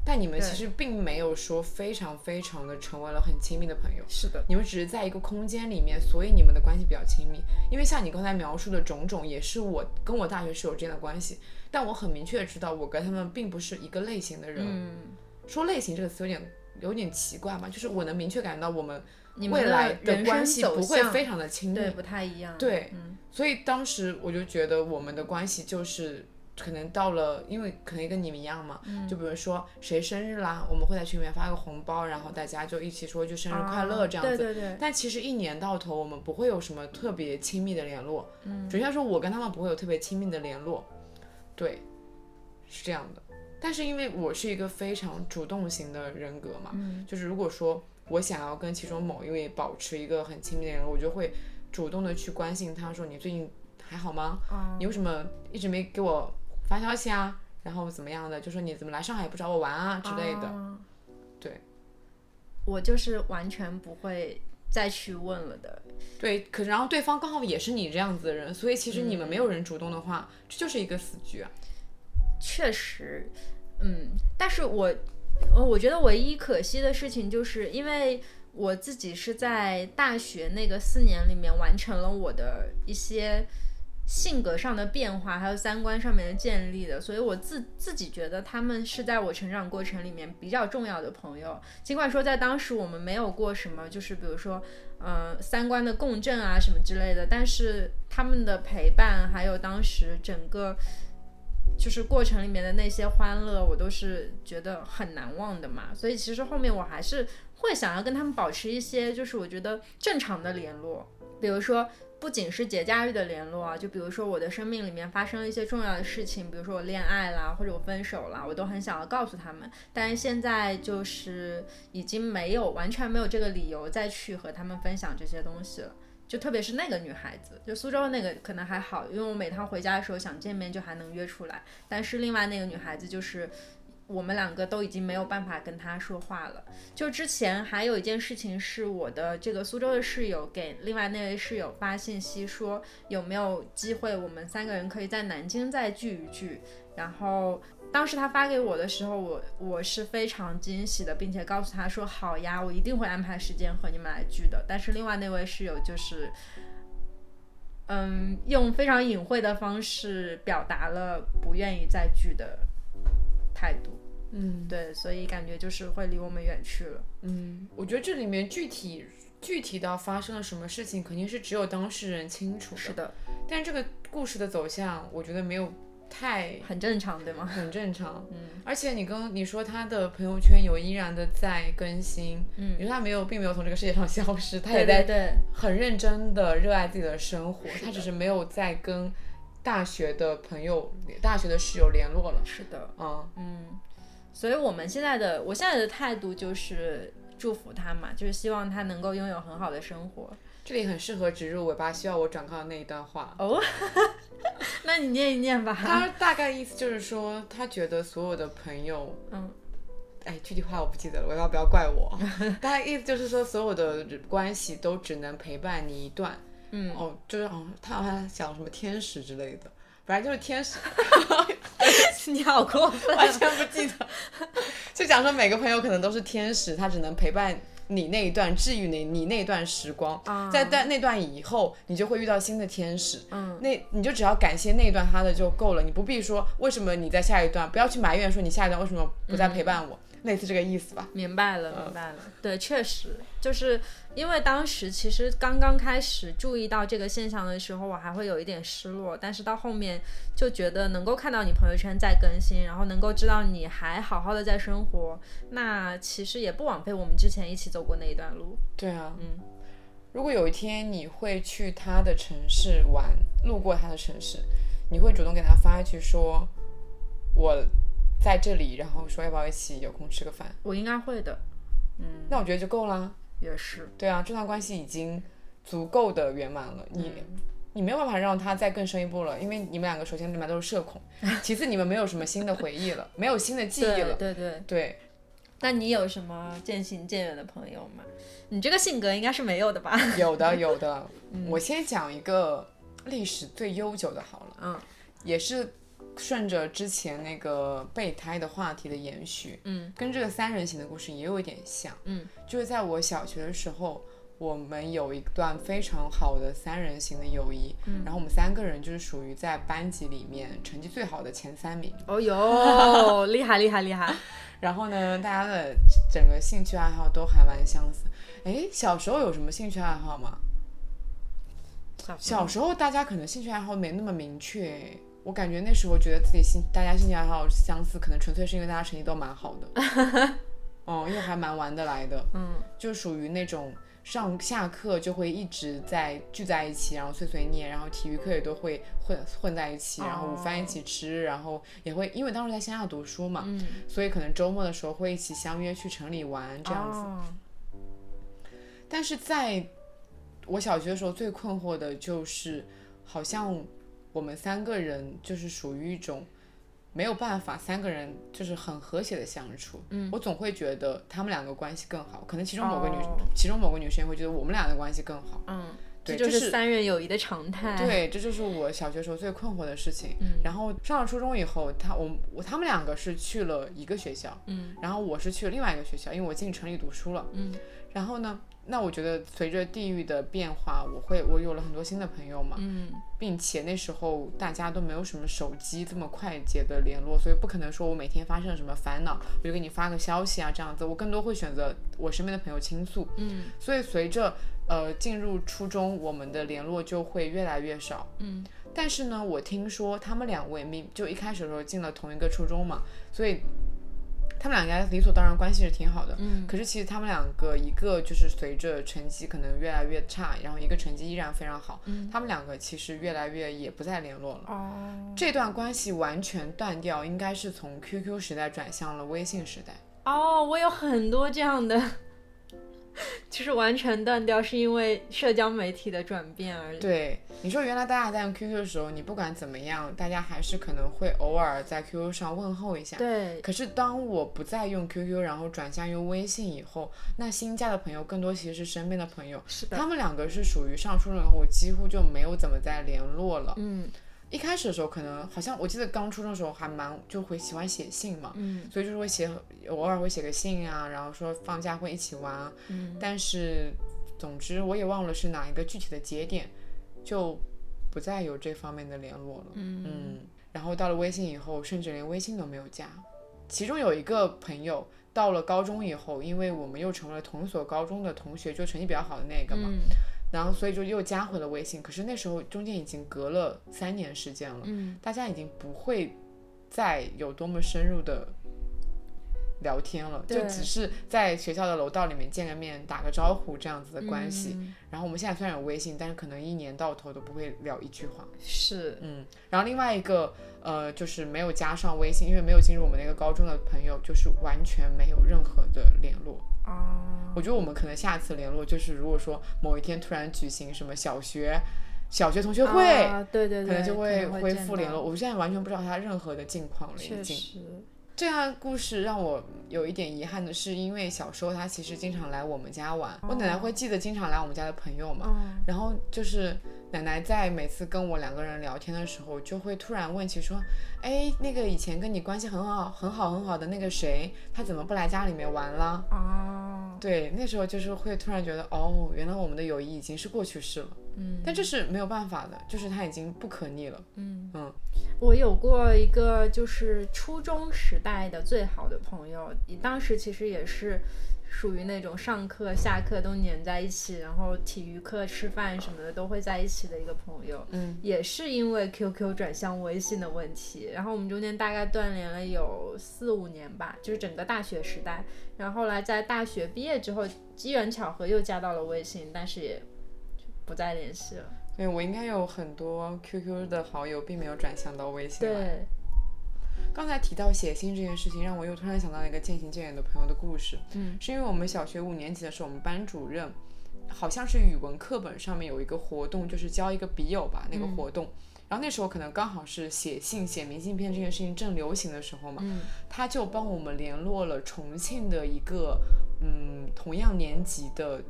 但你们其实并没有说非常非常的成为了很亲密的朋友，是的，你们只是在一个空间里面，所以你们的关系比较亲密。因为像你刚才描述的种种，也是我跟我大学室友之间的关系。但我很明确的知道，我跟他们并不是一个类型的人。嗯，说类型这个词有点有点奇怪嘛，就是我能明确感觉到我们未来的关系不会非常的亲密，对，不太一样。对，所以当时我就觉得我们的关系就是。可能到了，因为可能跟你们一样嘛，嗯就比如说谁生日啦，我们会在群里面发个红包，然后大家就一起说句生日快乐这样子。啊对对对，但其实一年到头，我们不会有什么特别亲密的联络。嗯，准确来说，我跟他们不会有特别亲密的联络。对，是这样的。但是因为我是一个非常主动型的人格嘛，嗯就是如果说我想要跟其中某一位保持一个很亲密的联络，我就会主动的去关心他，说你最近还好吗？哦你为什么一直没给我发消息啊？然后怎么样的？就说你怎么来上海不找我玩啊之类的。啊对，我就是完全不会再去问了的。对，可是然后对方刚好也是你这样子的人，所以其实你们没有人主动的话，这就是一个死局啊。确实，嗯，但是我，呃我觉得唯一可惜的事情，就是因为我自己是在大学那个四年里面完成了我的一些性格上的变化，还有三观上面的建立的，所以我自自己觉得他们是在我成长过程里面比较重要的朋友。尽管说在当时我们没有过什么，就是比如说，呃，三观的共振啊什么之类的，但是他们的陪伴，还有当时整个。就是过程里面的那些欢乐，我都是觉得很难忘的嘛。所以其实后面我还是会想要跟他们保持一些，就是我觉得正常的联络，比如说。不仅是节假日的联络啊，就比如说我的生命里面发生了一些重要的事情，比如说我恋爱啦，或者我分手啦，我都很想要告诉他们。但是现在就是已经没有完全没有这个理由再去和他们分享这些东西了。就特别是那个女孩子，就苏州那个可能还好，因为我每趟回家的时候想见面就还能约出来。但是另外那个女孩子就是，我们两个都已经没有办法跟他说话了。就之前还有一件事情是我的这个苏州的室友给另外那位室友发信息说有没有机会我们三个人可以在南京再聚一聚，然后。当时他发给我的时候，我我是非常惊喜的，并且告诉他说好呀，我一定会安排时间和你们来聚的。但是另外那位室友就是，嗯，用非常隐晦的方式表达了不愿意再聚的态度。嗯对，所以感觉就是会离我们远去了。嗯，我觉得这里面具体具体到发生了什么事情，肯定是只有当事人清楚的。是的，但这个故事的走向，我觉得没有太很正常，对吗？很正常。嗯 而且你跟你说他的朋友圈有依然的在更新，嗯你说他没有，并没有从这个世界上消失，他也在很认真的热爱自己的生活，他只是没有再跟大学的朋友、大学的室友联络了。是的，嗯，嗯。所以我们现在的，我现在的态度就是祝福他嘛，就是希望他能够拥有很好的生活。这里很适合植入尾巴需要我转告的那一段话。哦，那你念一念吧。他大概意思就是说，他觉得所有的朋友，嗯，哎，具体话我不记得了，尾巴不要怪我。大概意思就是说，所有的关系都只能陪伴你一段。嗯，哦，就是哦，他好像讲什么天使之类的，反正就是天使，你好过分。完全不记得。就讲说每个朋友可能都是天使，他只能陪伴你那一段，治愈你你那段时光。啊在在那段以后，你就会遇到新的天使。嗯，那你就只要感谢那一段他的就够了，你不必说为什么你在下一段，不要去埋怨说你下一段为什么不再陪伴我，类似这个意思吧。明白了，明白了。对，确实就是因为当时其实刚刚开始注意到这个现象的时候，我还会有一点失落，但是到后面就觉得能够看到你朋友圈在更新，然后能够知道你还好好的在生活，那其实也不枉费我们之前一起走过那一段路。对啊，嗯，如果有一天你会去他的城市玩，路过他的城市，你会主动给他发一句说我在这里，然后说要不要一起有空吃个饭？我应该会的。嗯，那我觉得就够了。也是。对啊，这段关系已经足够的圆满了，你。你没有办法让他再更深一步了，因为你们两个首先你们都是社恐，其次你们没有什么新的回忆了，没有新的记忆了。对对。对，那你有什么渐行渐远的朋友吗？你这个性格应该是没有的吧？有的有 的。我先讲一个历史最悠久的好了，嗯，也是顺着之前那个备胎的话题的延续，嗯，跟这个三人行的故事也有一点像，嗯，就是在我小学的时候。我们有一段非常好的三人行的友谊，嗯然后我们三个人就是属于在班级里面成绩最好的前三名。哦哟，厉害厉害厉害！然后呢，大家的整个兴趣爱好都还蛮相似。哎，小时候有什么兴趣爱好吗？小时候大家可能兴趣爱好没那么明确，我感觉那时候觉得自己兴大家兴趣爱好相似，可能纯粹是因为大家成绩都蛮好的，哦，因为还蛮玩得来的，嗯，就属于那种上下课就会一直在聚在一起，然后碎碎念，然后体育课也都会混混在一起，然后午饭一起吃，然后也会因为当时在乡下读书嘛，嗯。所以可能周末的时候会一起相约去城里玩这样子。哦。但是在我小学的时候，最困惑的就是，好像我们三个人就是属于一种没有办法，三个人就是很和谐的相处。嗯，我总会觉得他们两个关系更好，可能其中某个女，哦其中某个女生会觉得我们俩的关系更好。嗯，对，这就是三人友谊的常态。，对，这就是我小学时候最困惑的事情。嗯然后上了初中以后，他我我他们两个是去了一个学校，嗯，然后我是去了另外一个学校，因为我进城里读书了，嗯，然后呢，那我觉得随着地域的变化，我会我有了很多新的朋友嘛，嗯并且那时候大家都没有什么手机这么快捷的联络，所以不可能说我每天发生了什么烦恼，我就给你发个消息啊这样子，我更多会选择我身边的朋友倾诉，嗯所以随着呃进入初中，我们的联络就会越来越少。嗯但是呢，我听说他们两位明就一开始的时候进了同一个初中嘛，所以他们两个理所当然关系是挺好的。嗯可是其实他们两个，一个就是随着成绩可能越来越差，然后一个成绩依然非常好。嗯他们两个其实越来越也不再联络了。哦这段关系完全断掉，应该是从 QQ 时代转向了微信时代。哦，我有很多这样的，就是完全断掉，是因为社交媒体的转变而已。对，你说原来大家在用 QQ 的时候，你不管怎么样，大家还是可能会偶尔在 QQ 上问候一下。对，可是当我不再用 QQ，然后转向用微信以后，那新加的朋友更多其实是身边的朋友。是的，他们两个是属于上初中以后几乎就没有怎么再联络了。嗯一开始的时候，可能好像我记得刚初中的时候还蛮就会喜欢写信嘛，嗯所以就是会写，偶尔会写个信啊，然后说放假会一起玩。嗯但是，总之我也忘了是哪一个具体的节点，就不再有这方面的联络了。嗯嗯，然后到了微信以后，甚至连微信都没有加。其中有一个朋友到了高中以后，因为我们又成为了同一所高中的同学，就成绩比较好的那个嘛，嗯然后所以就又加回了微信。可是那时候中间已经隔了三年时间了，嗯大家已经不会再有多么深入的聊天了，就只是在学校的楼道里面见个面、打个招呼这样子的关系。嗯然后我们现在虽然有微信，但是可能一年到头都不会聊一句话。是，嗯，然后另外一个呃，就是没有加上微信，因为没有进入我们那个高中的朋友，就是完全没有任何的联络。哦，我觉得我们可能下次联络，就是如果说某一天突然举行什么小学小学同学会，啊对对对，可能就会恢复联络。我现在完全不知道他任何的近况了，已经。这样故事让我有一点遗憾的是，因为小时候他其实经常来我们家玩，我奶奶会记得经常来我们家的朋友嘛，哦，然后就是奶奶在每次跟我两个人聊天的时候，就会突然问起说，哎，那个以前跟你关系很好、很好、很好的那个谁，他怎么不来家里面玩了？哦，对，那时候就是会突然觉得，哦，原来我们的友谊已经是过去式了。嗯但这是没有办法的，就是它已经不可逆了。嗯嗯我有过一个就是初中时代的最好的朋友，当时其实也是属于那种上课下课都黏在一起，然后体育课吃饭什么的都会在一起的一个朋友。嗯也是因为 QQ 转向微信的问题，然后我们中间大概断联了有四五年吧，就是整个大学时代。然后后来在大学毕业之后，机缘巧合又加到了微信，但是也不再联系了。对我应该有很多 QQ 的好友，并没有转向到微信来。对，刚才提到写信这件事情，让我又突然想到了一个渐行渐远的朋友的故事。嗯，是因为我们小学五年级的时候，我们班主任好像是语文课本上面有一个活动，就是交一个笔友吧，那个活动。然后那时候可能刚好是写信、写明信片这件事情正流行的时候嘛，嗯他就帮我们联络了重庆的一个嗯同样年级的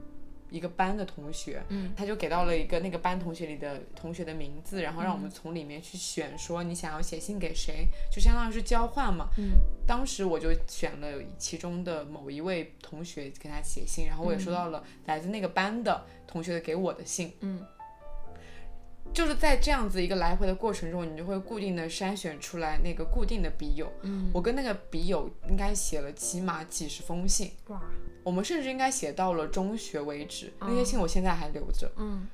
一个班的同学，嗯。他就给到了一个那个班同学里的同学的名字，然后让我们从里面去选，说你想要写信给谁，就相当于是交换嘛。嗯。当时我就选了其中的某一位同学给他写信，然后我也收到了来自那个班的同学给我的信。嗯就是在这样子一个来回的过程中，你就会固定的筛选出来那个固定的笔友。嗯，我跟那个笔友应该写了起码几十封信，哇，我们甚至应该写到了中学为止。那些哦信我现在还留着。嗯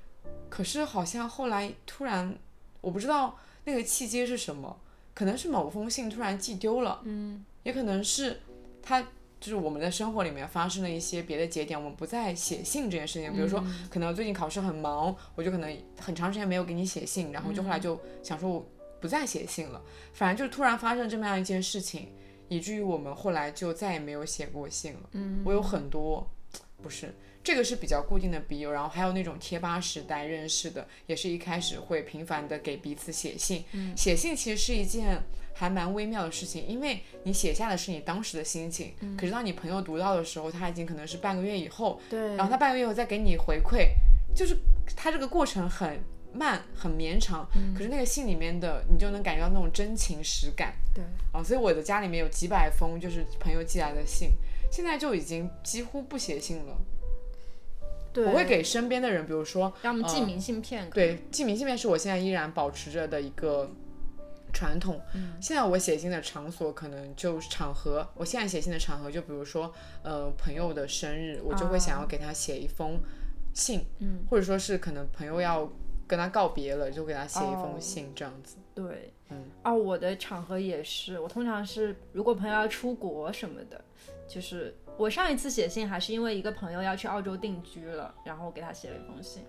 可是好像后来突然，我不知道那个契机是什么？可能是某封信突然寄丢了，嗯，也可能是他就是我们的生活里面发生了一些别的节点，我们不再写信这件事情。比如说，可能最近考试很忙，我就可能很长时间没有给你写信，然后就后来就想说我不再写信了。反正就突然发生这么样一件事情，以至于我们后来就再也没有写过信了。嗯，我有很多，不是这个是比较固定的笔友，然后还有那种贴吧时代认识的，也是一开始会频繁的给彼此写信。嗯写信其实是一件还蛮微妙的事情，因为你写下的是你当时的心情，嗯可是当你朋友读到的时候，他已经可能是半个月以后，对，然后他半个月以后再给你回馈，就是他这个过程很慢很绵长，嗯可是那个信里面的你就能感觉到那种真情实感。对，啊，所以我的家里面有几百封就是朋友寄来的信，现在就已经几乎不写信了。对，我会给身边的人，比如说，让我们寄呃明信片，对，寄明信片是我现在依然保持着的一个传统。嗯现在我写信的场所可能就是场合，我现在写信的场合就比如说，呃，朋友的生日，我就会想要给他写一封信，或者说是可能朋友要跟他告别了，就给他写一哦封信这样子。对，嗯，哦，我的场合也是，我通常是如果朋友要出国什么的，就是我上一次写信还是因为一个朋友要去澳洲定居了，然后我给他写了一封信。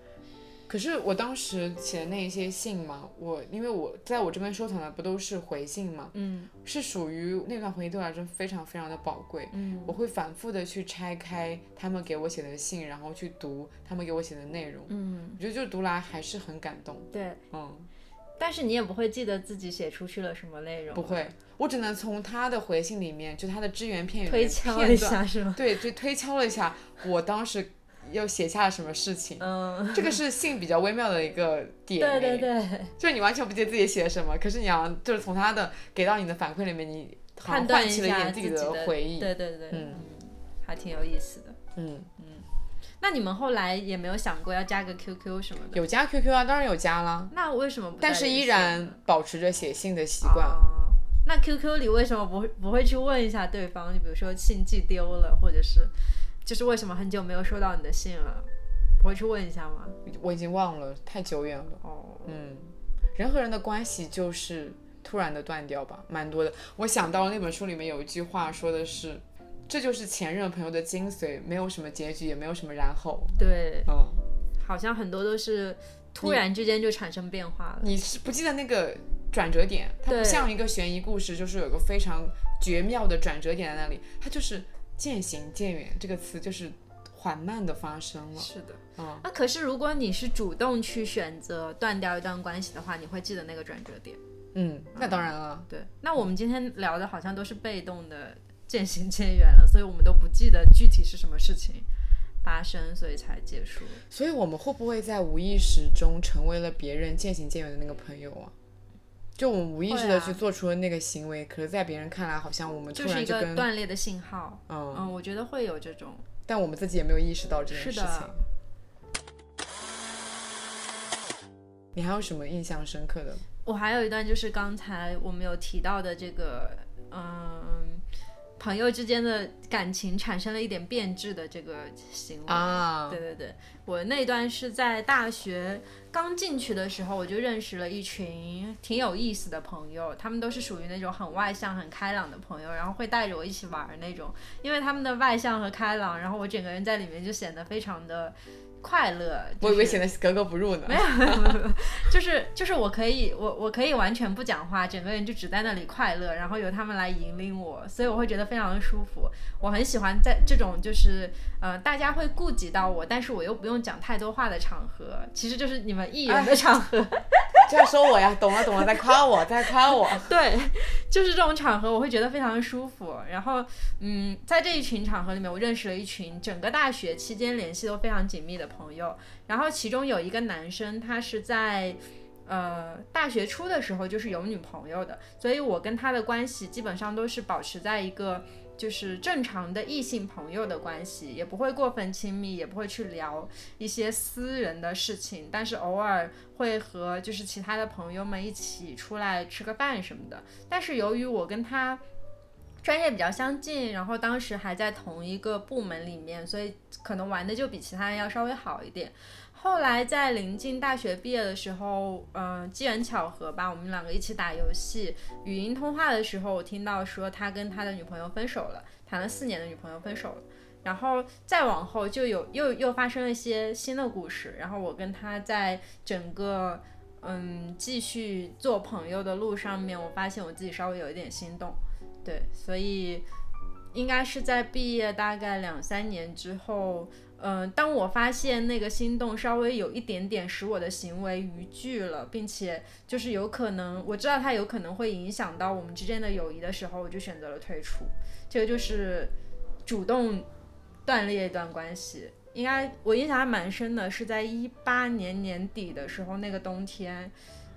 可是我当时写的那一些信嘛，我因为我在我这边收藏的不都是回信嘛，嗯是属于那段回忆对我来说非常非常的宝贵。嗯我会反复的去拆开他们给我写的信，然后去读他们给我写的内容。嗯，我觉得就读来还是很感动。对，嗯，但是你也不会记得自己写出去了什么内容，不会，我只能从他的回信里面，就他的只言片语里面推敲片段，一下是吗？对，就推敲了一下我当时又写下了什么事情。嗯，这个是信比较微妙的一个点。对对。对，就是你完全不记得自己写了什么，可是你要就是从他的给到你的反馈里面，你好像唤起了一下点自己自己的回忆。对对对，嗯还挺有意思的。嗯，那你们后来也没有想过要加个 QQ 什么的？有加 QQ 啊，当然有加啦，那为什么不再但是依然保持着写信的习惯。哦那 QQ 里为什么不会不会去问一下对方？就比如说信寄丢了，或者是就是为什么很久没有收到你的信了，不会去问一下吗？我已经忘了，太久远了。哦，嗯，人和人的关系就是突然的断掉吧，蛮多的。我想到了那本书里面有一句话说的是，这就是前任朋友的精髓，没有什么结局，也没有什么然后。对，嗯，好像很多都是突然之间就产生变化了。你是不记得那个转折点？它不像一个悬疑故事，就是有个非常绝妙的转折点在那里，它就是渐行渐远，这个词就是缓慢的发生了。是的，嗯，啊，可是如果你是主动去选择断掉一段关系的话，你会记得那个转折点。嗯，那当然了。对，那我们今天聊的好像都是被动的渐行渐远了，所以我们都不记得具体是什么事情发生，所以才结束。所以我们会不会在无意识中成为了别人渐行渐远的那个朋友啊？就我们无意识的去做出了那个行为，可是在别人看来好像我们突就是一个然就跟断裂的信号。嗯，嗯，我觉得会有这种。但我们自己也没有意识到这件事情。你还有什么印象深刻的？我还有一段就是刚才我们有提到的这个，嗯，朋友之间的感情产生了一点变质的这个行为。啊，对对对，我那段是在大学刚进去的时候，我就认识了一群挺有意思的朋友，他们都是属于那种很外向、很开朗的朋友，然后会带着我一起玩儿那种。因为他们的外向和开朗，然后我整个人在里面就显得非常的快乐。就是我以为显得格格不入呢。没有 就是就是我可以我我可以完全不讲话，整个人就只在那里快乐，然后由他们来引领我，所以我会觉得非常的舒服。我很喜欢在这种就是呃大家会顾及到我，但是我又不用讲太多话的场合，其实就是你们艺人的场合。就要说我呀，懂了懂了，在夸我，在夸我。对，就是这种场合，我会觉得非常的舒服。然后，嗯，在这一群场合里面，我认识了一群整个大学期间联系都非常紧密的朋友。朋友然后，其中有一个男生，他是在呃大学初的时候就是有女朋友的，所以我跟他的关系基本上都是保持在一个。就是正常的异性朋友的关系，也不会过分亲密，也不会去聊一些私人的事情，但是偶尔会和就是其他的朋友们一起出来吃个饭什么的。但是由于我跟他专业比较相近，然后当时还在同一个部门里面，所以可能玩的就比其他人要稍微好一点。后来在临近大学毕业的时候，嗯、机缘巧合吧，我们两个一起打游戏，语音通话的时候，我听到说他跟他的女朋友分手了，谈了四年的女朋友分手了。然后再往后就有又又发生了一些新的故事，然后我跟他在整个嗯继续做朋友的路上面，我发现我自己稍微有一点心动，对，所以应该是在毕业大概两三年之后，嗯、当我发现那个心动稍微有一点点使我的行为逾矩了，并且就是有可能我知道它有可能会影响到我们之间的友谊的时候，我就选择了退出，这个就是主动断裂一段关系。应该我印象还蛮深的，是在一八年年底的时候，那个冬天，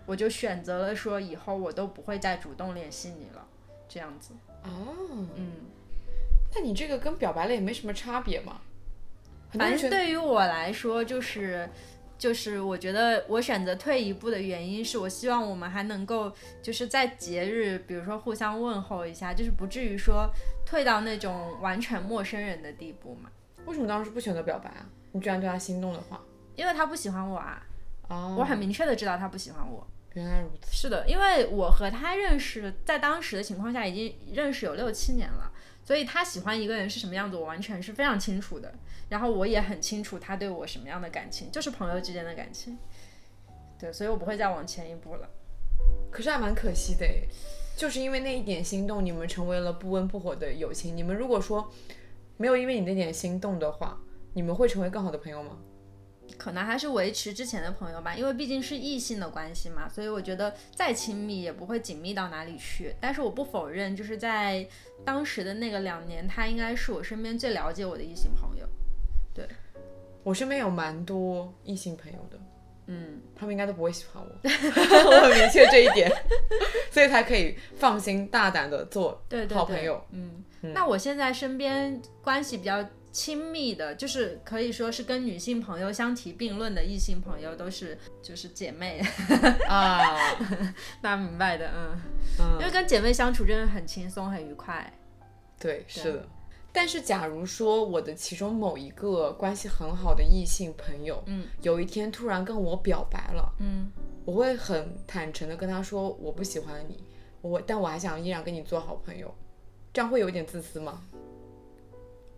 我就选择了说以后我都不会再主动联系你了，这样子。哦，嗯，那你这个跟表白了也没什么差别嘛？反正对于我来说，就是就是我觉得我选择退一步的原因是我希望我们还能够就是在节日，比如说互相问候一下，就是不至于说退到那种完全陌生人的地步嘛。为什么当时不选择表白啊？你居然对他心动的话，因为他不喜欢我啊，哦，我很明确的知道他不喜欢我。原来如此。是的，因为我和他认识，在当时的情况下已经认识有六七年了，所以他喜欢一个人是什么样子，我完全是非常清楚的。然后我也很清楚他对我什么样的感情，就是朋友之间的感情。对，所以我不会再往前一步了。可是还蛮可惜的诶，就是因为那一点心动，你们成为了不温不火的友情。你们如果说没有因为你那点心动的话，你们会成为更好的朋友吗？可能还是维持之前的朋友吧，因为毕竟是异性的关系嘛，所以我觉得再亲密也不会紧密到哪里去。但是我不否认，就是在当时的那个两年，他应该是我身边最了解我的异性朋友。对我身边有蛮多异性朋友的，嗯，他们应该都不会喜欢我，我很明确这一点，所以才可以放心大胆的做对对对好朋友。嗯，那我现在身边关系比较亲密的，就是可以说是跟女性朋友相提并论的异性朋友，都是就是姐妹，啊，大家明白的，嗯，嗯。因为跟姐妹相处真的很轻松很愉快。对，是的。但是，假如说我的其中某一个关系很好的异性朋友，嗯，有一天突然跟我表白了，嗯，我会很坦诚的跟他说我不喜欢你，我但我还想依然跟你做好朋友，这样会有一点自私吗？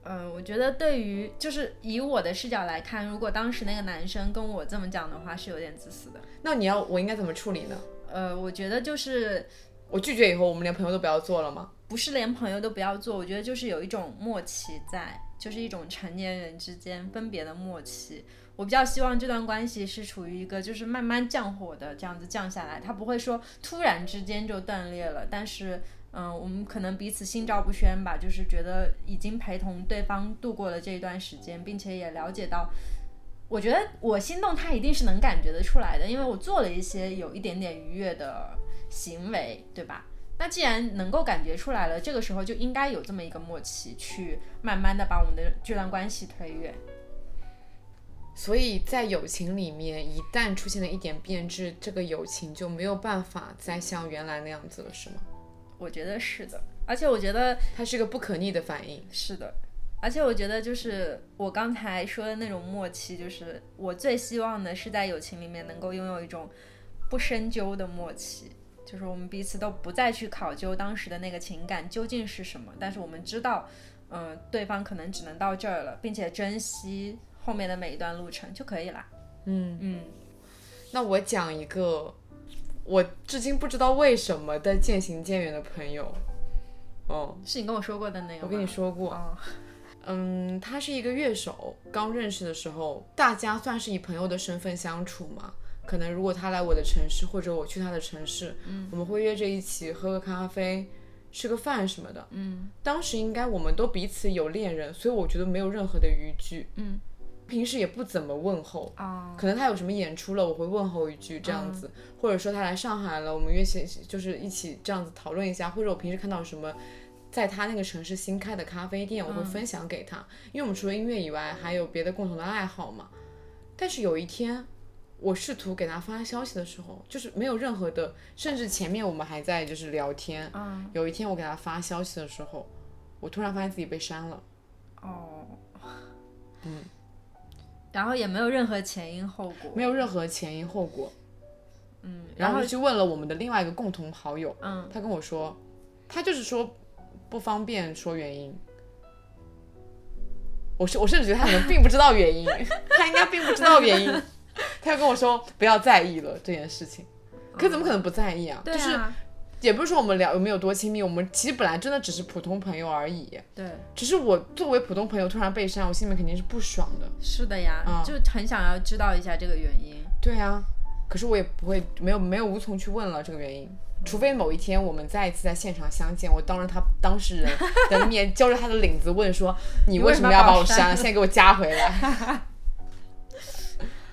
呃，我觉得对于就是以我的视角来看，如果当时那个男生跟我这么讲的话，是有点自私的。那你要我应该怎么处理呢？呃，我觉得就是我拒绝以后，我们连朋友都不要做了吗？不是连朋友都不要做，我觉得就是有一种默契在，就是一种成年人之间分别的默契。我比较希望这段关系是处于一个就是慢慢降火的这样子降下来，它不会说突然之间就断裂了，但是。嗯，我们可能彼此心照不宣吧，就是觉得已经陪同对方度过了这一段时间，并且也了解到，我觉得我心动，他一定是能感觉得出来的，因为我做了一些有一点点愉悦的行为，对吧？那既然能够感觉出来了，这个时候就应该有这么一个默契，去慢慢的把我们的这段关系推远。所以在友情里面，一旦出现了一点变质，这个友情就没有办法再像原来那样子了，是吗？我觉得是的，而且我觉得它是个不可逆的反应。是的，而且我觉得就是我刚才说的那种默契，就是我最希望的是在友情里面能够拥有一种不深究的默契，就是我们彼此都不再去考究当时的那个情感究竟是什么，但是我们知道，嗯、对方可能只能到这儿了，并且珍惜后面的每一段路程就可以啦。嗯嗯，那我讲一个我至今不知道为什么的渐行渐远的朋友。哦，是你跟我说过的那个，我跟你说过，哦，嗯，他是一个乐手，刚认识的时候，大家算是以朋友的身份相处嘛。可能如果他来我的城市，或者我去他的城市，嗯，我们会约着一起喝个咖啡，吃个饭什么的。嗯当时应该我们都彼此有恋人，所以我觉得没有任何的逾矩。嗯，平时也不怎么问候，哦，可能他有什么演出了，我会问候一句这样子，或者说他来上海了，我们约起就是一起这样子讨论一下，或者我平时看到什么。在他那个城市新开的咖啡店，我会分享给他，因为我们除了音乐以外，还有别的共同的爱好嘛。但是有一天，我试图给他发消息的时候，就是没有任何的，甚至前面我们还在就是聊天。嗯，有一天我给他发消息的时候，我突然发现自己被删了。哦，嗯，然后也没有任何前因后果，没有任何前因后果。嗯，然然后去问了我们的另外一个共同好友，嗯，他跟我说，他就是说不方便说原因。我是我甚至觉得他可能并不知道原因，他应该并不知道原因，他就跟我说不要在意了这件事情。可怎么可能不在意啊？对就是啊，也不是说我们聊有没有多亲密，我们其实本来真的只是普通朋友而已。对，只是我作为普通朋友突然被删，我心里面肯定是不爽的。是的呀，嗯就很想要知道一下这个原因。对啊，可是我也不会没有没有无从去问了这个原因，除非某一天我们再一次在现场相见，我当着他当事人的面，揪着他的领子问说：“你为什么要把我删了？现在给我加回来。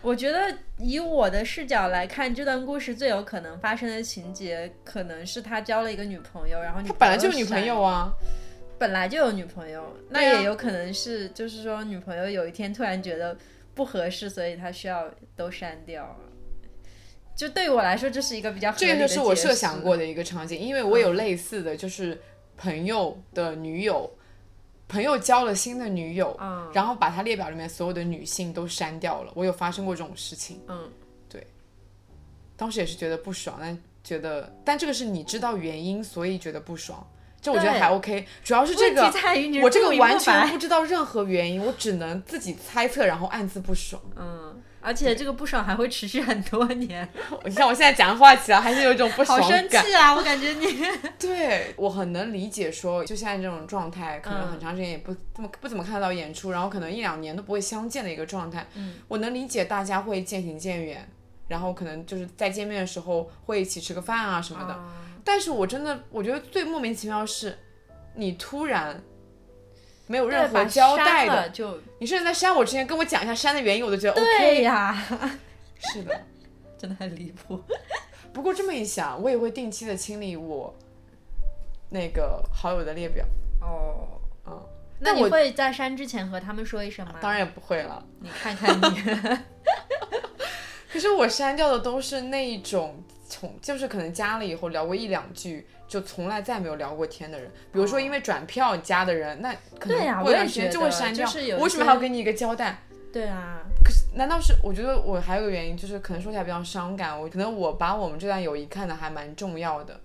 我觉得以我的视角来看，这段故事最有可能发生的情节，可能是他交了一个女朋友，然后”他本来就有女朋友啊，啊，本来就有女朋友，那也有可能是，就是说女朋友有一天突然觉得不合适，所以他需要都删掉。就对于我来说，这是一个比较合这个就是我设想过的一个场景，因为我有类似的就是朋友的女友，朋友交了新的女友，嗯然后把他列表里面所有的女性都删掉了，我有发生过这种事情。嗯，对当时也是觉得不爽，但觉得，但这个是你知道原因，所以觉得不爽，这我觉得还 OK。主要是这个我这个完全不知道任何原因，我只能自己猜测，然后暗自不爽。嗯，而且这个不爽还会持续很多年，你像我现在讲话起来还是有一种不爽好生。气啊！我感觉你，对我很能理解说，就现在这种状态，可能嗯很长时间也不怎么不怎么看到演出，然后可能一两年都不会相见的一个状态。嗯，我能理解大家会渐行渐远，然后可能就是在见面的时候会一起吃个饭啊什么的。啊但是我真的，我觉得最莫名其妙的是，你突然没有任何交代的，就你甚至在删我之前跟我讲一下删的原因，我都觉得 OK。呀，是的。真的很离谱。不过这么一想，我也会定期的清理我那个好友的列表。哦，嗯，那你会在删之前和他们说一声吗？当然也不会了。你看看你，可是我删掉的都是那一种从，就是可能加了以后聊过一两句，就从来再没有聊过天的人。比如说因为转票加的人，那可能过一段时间就会删掉。为什么还要给你一个交代？对啊，可是难道是？我觉得我还有个原因，就是可能说起来比较伤感。我可能我把我们这段友谊看得还蛮重要的，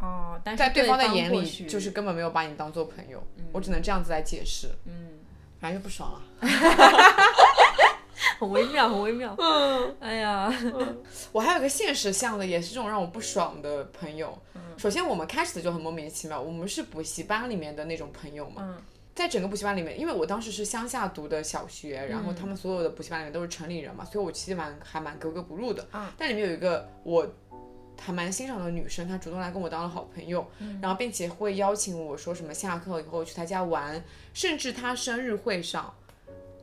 哦，但是在对方方的眼里，就是根本没有把你当做朋友。我只能这样子来解释。嗯，反正就不爽啊。很微妙，很微妙。嗯，哎呀，我还有个现实向的，也是这种让我不爽的朋友。嗯首先，我们开始的就很莫名其妙，我们是补习班里面的那种朋友嘛。嗯在整个补习班里面，因为我当时是乡下读的小学，然嗯后他们所有的补习班里面都是城里人嘛，所以我其实蛮还蛮格格不入的。嗯但里面有一个我还蛮欣赏的女生，她主动来跟我当了好朋友，嗯然后并且会邀请我说什么下课以后去她家玩，甚至她生日会上。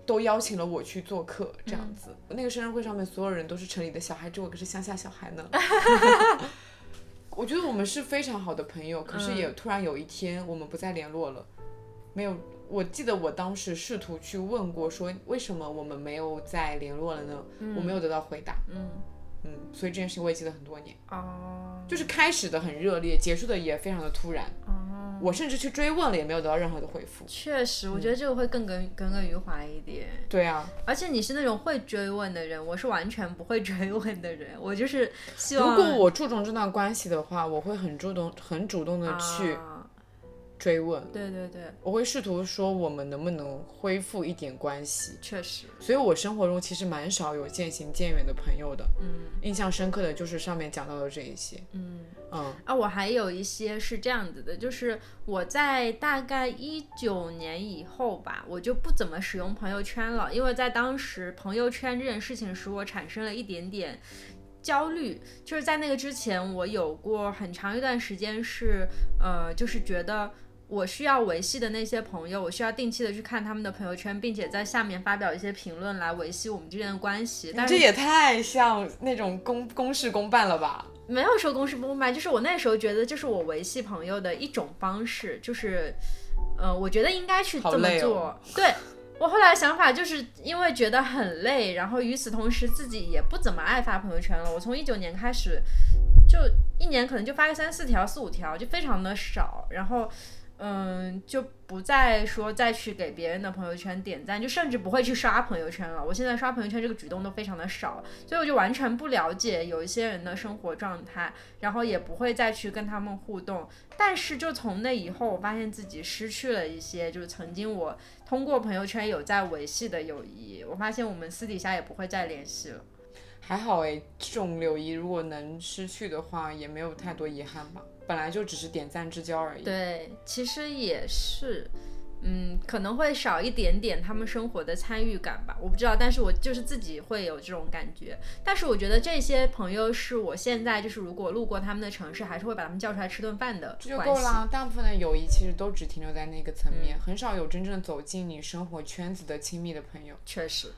都邀请了我去做客，这样子。那个生日会上面，所有人都是城里的小孩，只有我可是乡下小孩呢。我觉得我们是非常好的朋友，可是也突然有一天我们不再联络了，没有。我记得我当时试图去问过，说为什么我们没有再联络了呢？我没有得到回答。嗯，嗯，所以这件事情我也记得很多年，哦，就是开始的很热烈，结束的也非常的突然。哦，我甚至去追问了，也没有得到任何的回复。确实，我觉得这个会更耿耿耿于怀一点。对啊，而且你是那种会追问的人，我是完全不会追问的人。我就是希望，如果我注重这段关系的话，我会很主动、很主动的去啊追问，对对对，我会试图说我们能不能恢复一点关系。确实，所以我生活中其实蛮少有渐行渐远的朋友的。嗯印象深刻的就是上面讲到的这一些。嗯。嗯啊，我还有一些是这样子的，就是我在大概一九年以后吧，我就不怎么使用朋友圈了，因为在当时朋友圈这件事情使我产生了一点点焦虑，就是在那个之前，我有过很长一段时间是，呃，就是觉得。我需要维系的那些朋友，我需要定期的去看他们的朋友圈，并且在下面发表一些评论来维系我们之间的关系。但是这也太像那种公公事公办了吧？没有说公事公办，就是我那时候觉得就是我维系朋友的一种方式，就是，呃，我觉得应该去这么做。对，我后来想法就是因为觉得很累，然后与此同时自己也不怎么爱发朋友圈了。我从一九年开始，就一年可能就发个三四条、四五条，就非常的少。然后。嗯，就不再说再去给别人的朋友圈点赞，就甚至不会去刷朋友圈了。我现在刷朋友圈这个举动都非常的少，所以我就完全不了解有一些人的生活状态，然后也不会再去跟他们互动。但是就从那以后，我发现自己失去了一些，就是曾经我通过朋友圈有在维系的友谊。我发现我们私底下也不会再联系了。还好诶，这种友谊如果能失去的话，也没有太多遗憾吧。本来就只是点赞之交而已。对，其实也是，嗯，可能会少一点点他们生活的参与感吧，我不知道，但是我就是自己会有这种感觉。但是我觉得这些朋友是我现在就是如果路过他们的城市，还是会把他们叫出来吃顿饭的。这就够了。大部分的友谊其实都只停留在那个层面，很少有真正走进你生活圈子的亲密的朋友。确实，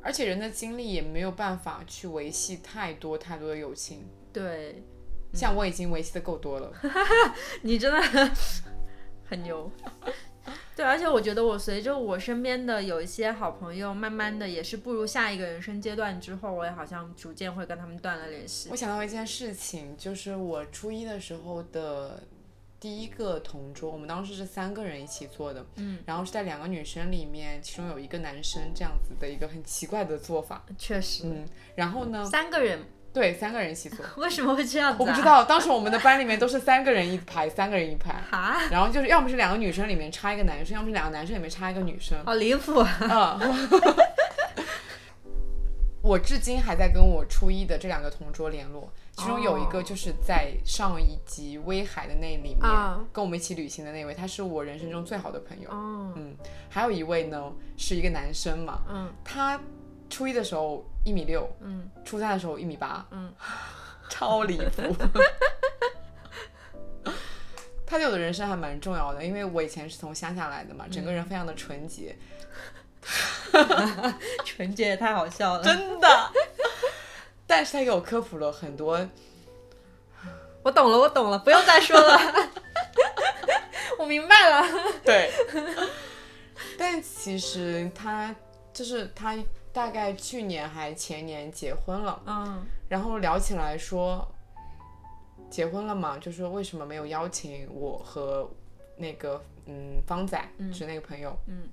而且人的精力也没有办法去维系太多太多的友情。对。像我已经维系的够多了，你真的 很牛。对，而且我觉得我随着我身边的有一些好朋友，慢慢的也是步入下一个人生阶段之后，我也好像逐渐会跟他们断了联系。我想到一件事情，就是我初一的时候的第一个同桌，我们当时是三个人一起做的，嗯，然后是在两个女生里面，其中有一个男生，这样子的一个很奇怪的做法。确实，嗯，然后呢？三个人。对，三个人一起坐。为什么会这样子？我不知道，当时我们的班里面都是三个人一排，三个人一排。啊。然后就是要么是两个女生里面插一个男生，要么是两个男生里面插一个女生。好离谱。嗯。我至今还在跟我初一的这两个同桌联络，其中有一个就是在上一集威海的那里面跟我们一起旅行的那位，他是我人生中最好的朋友。嗯。还有一位呢，是一个男生嘛。嗯。他。初一的时候一米六，嗯，初三的时候一米八，嗯，超离谱。他对我的人生还蛮重要的，因为我以前是从乡下来的嘛，整个人非常的纯洁。纯洁也太好笑了，真的。但是他给我科普了很多。我懂了，我懂了，不用再说了。我明白了。对。但其实他就是他。大概去年还前年结婚了，嗯，然后聊起来说，结婚了嘛，就说为什么没有邀请我和那个嗯方仔，是那个朋友，嗯，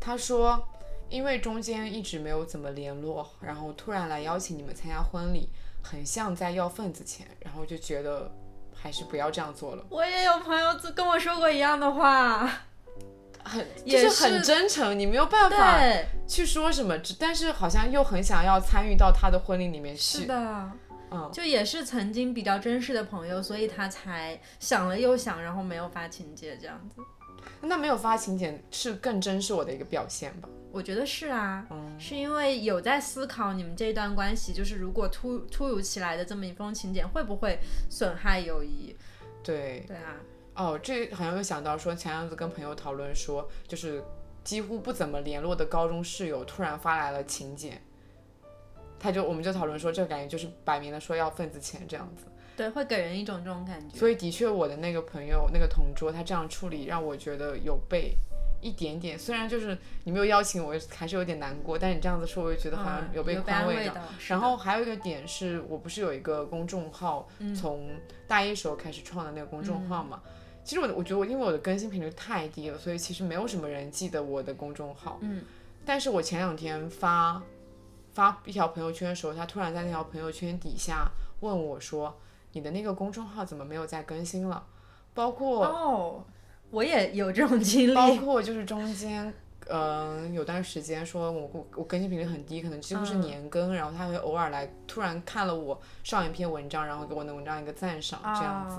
他说因为中间一直没有怎么联络，然后突然来邀请你们参加婚礼，很像在要份子钱，然后就觉得还是不要这样做了。我也有朋友跟我说过一样的话。很也是很真诚，你没有办法去说什么，但是好像又很想要参与到他的婚礼里面去。是的，嗯，就也是曾经比较真实的朋友，所以他才想了又想，然后没有发请柬这样子。那没有发请柬是更真实我的一个表现吧？我觉得是啊，嗯，是因为有在思考你们这段关系，就是如果突突如其来的这么一封请柬，会不会损害友谊？对，对啊。哦，这好像又想到说，前样子跟朋友讨论说，就是几乎不怎么联络的高中室友突然发来了请柬，他就我们就讨论说，这个感觉就是摆明了说要份子钱这样子。对，会给人一种这种感觉。所以的确，我的那个朋友那个同桌他这样处理，让我觉得有被一点点，虽然就是你没有邀请我，还是有点难过。但你这样子说，我就觉得好像有被宽慰的。然后还有一个点是，我不是有一个公众号，从大一时候开始创的那个公众号嘛。其实我我觉得我因为我的更新频率太低了，所以其实没有什么人记得我的公众号。嗯，但是我前两天发发一条朋友圈的时候，他突然在那条朋友圈底下问我说：“你的那个公众号怎么没有再更新了？”包括哦，我也有这种经历。包括就是中间嗯有段时间说我我我更新频率很低，可能几乎是年更，然后他会偶尔来突然看了我上一篇文章，然后给我的文章一个赞赏这样子。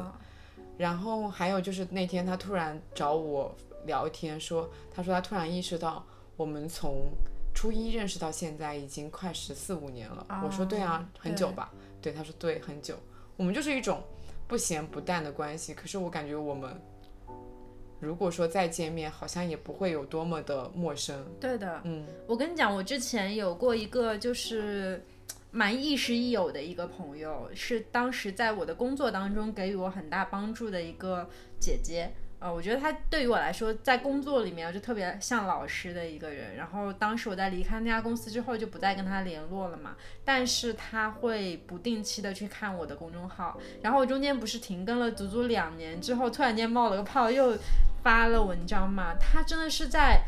然后还有就是那天他突然找我聊天，说他说他突然意识到我们从初一认识到现在已经快十四五年了。我说对啊，很久吧？对，他说对，很久。我们就是一种不咸不淡的关系。可是我感觉我们如果说再见面，好像也不会有多么的陌生。对的，嗯，我跟你讲，我之前有过一个就是。蛮亦师亦友的一个朋友，是当时在我的工作当中给予我很大帮助的一个姐姐。呃，我觉得她对于我来说，在工作里面就特别像老师的一个人。然后当时我在离开那家公司之后，就不再跟她联络了嘛。但是她会不定期的去看我的公众号。然后中间不是停更了足足两年之后，突然间冒了个泡，又发了文章嘛。她真的是在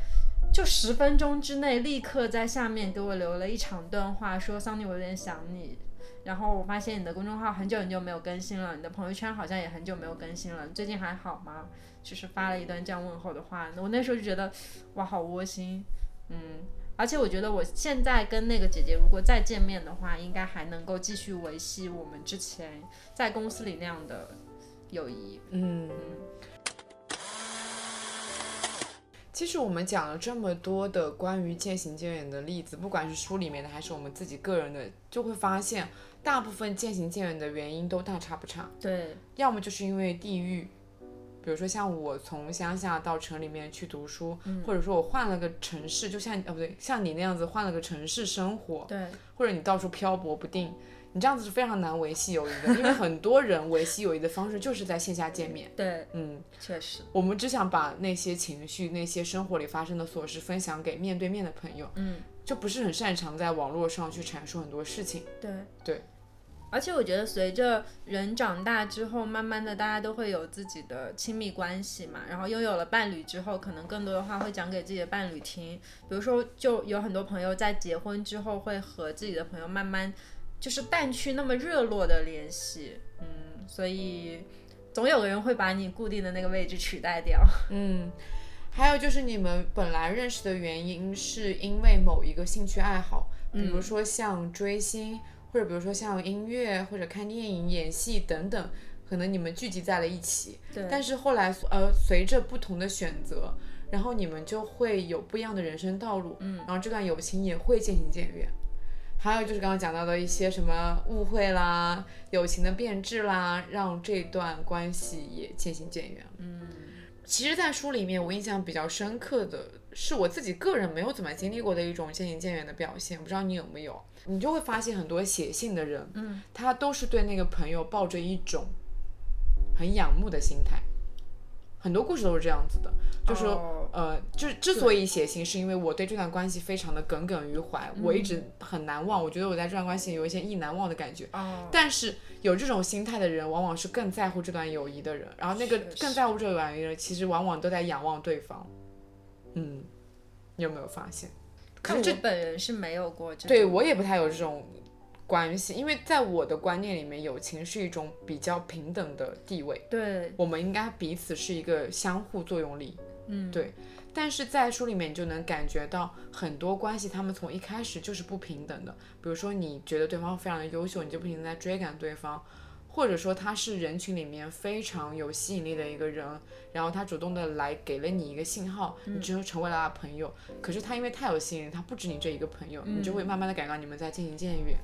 就十分钟之内，立刻在下面给我留了一长段话，说桑尼，我有点想你。然后我发现你的公众号很久很久没有更新了，你的朋友圈好像也很久没有更新了，最近还好吗？就是发了一段这样问候的话，我那时候就觉得，哇，好窝心，嗯，而且我觉得我现在跟那个姐姐如果再见面的话，应该还能够继续维系我们之前在公司里那样的友谊，嗯。其实我们讲了这么多的关于渐行渐远的例子，不管是书里面的还是我们自己个人的，就会发现大部分渐行渐远的原因都大差不差。对，要么就是因为地域。比如说像我从乡下到城里面去读书，或者说我换了个城市，就像哦不对，像你那样子换了个城市生活，对，或者你到处漂泊不定，你这样子是非常难维系友谊的，因为很多人维系友谊的方式就是在线下见面。对，嗯，确实，我们只想把那些情绪、那些生活里发生的琐事分享给面对面的朋友，嗯，就不是很擅长在网络上去阐述很多事情。对，对。而且我觉得，随着人长大之后，慢慢的大家都会有自己的亲密关系嘛。然后拥有了伴侣之后，可能更多的话会讲给自己的伴侣听。比如说，就有很多朋友在结婚之后，会和自己的朋友慢慢就是淡去那么热络的联系。嗯，所以总有个人会把你固定的那个位置取代掉。嗯，还有就是你们本来认识的原因，是因为某一个兴趣爱好，比如说像追星。或者比如说像音乐或者看电影、演戏等等，可能你们聚集在了一起。对。但是后来呃，随着不同的选择，然后你们就会有不一样的人生道路。嗯。然后这段友情也会渐行渐远。还有就是刚刚讲到的一些什么误会啦、友情的变质啦，让这段关系也渐行渐远。嗯。其实，在书里面，我印象比较深刻的是我自己个人没有怎么经历过的一种渐行渐远的表现，不知道你有没有？你就会发现很多写信的人，嗯，他都是对那个朋友抱着一种很仰慕的心态。很多故事都是这样子的，就是说，呃，就是之所以写信，是因为我对这段关系非常的耿耿于怀，我一直很难忘。我觉得我在这段关系有一些意难忘的感觉。哦。但是有这种心态的人，往往是更在乎这段友谊的人。然后那个更在乎这段友谊的人，其实往往都在仰望对方。嗯，你有没有发现？可是我本人是没有过这，对我也不太有这种关系，因为在我的观念里面，友情是一种比较平等的地位，对，我们应该彼此是一个相互作用力，嗯，对。但是在书里面，你就能感觉到很多关系，他们从一开始就是不平等的。比如说，你觉得对方非常的优秀，你就不停的在追赶对方。或者说他是人群里面非常有吸引力的一个人，然后他主动的来给了你一个信号，你就成为了他朋友。可是他因为太有吸引力，他不止你这一个朋友，你就会慢慢的感到你们在渐行渐远。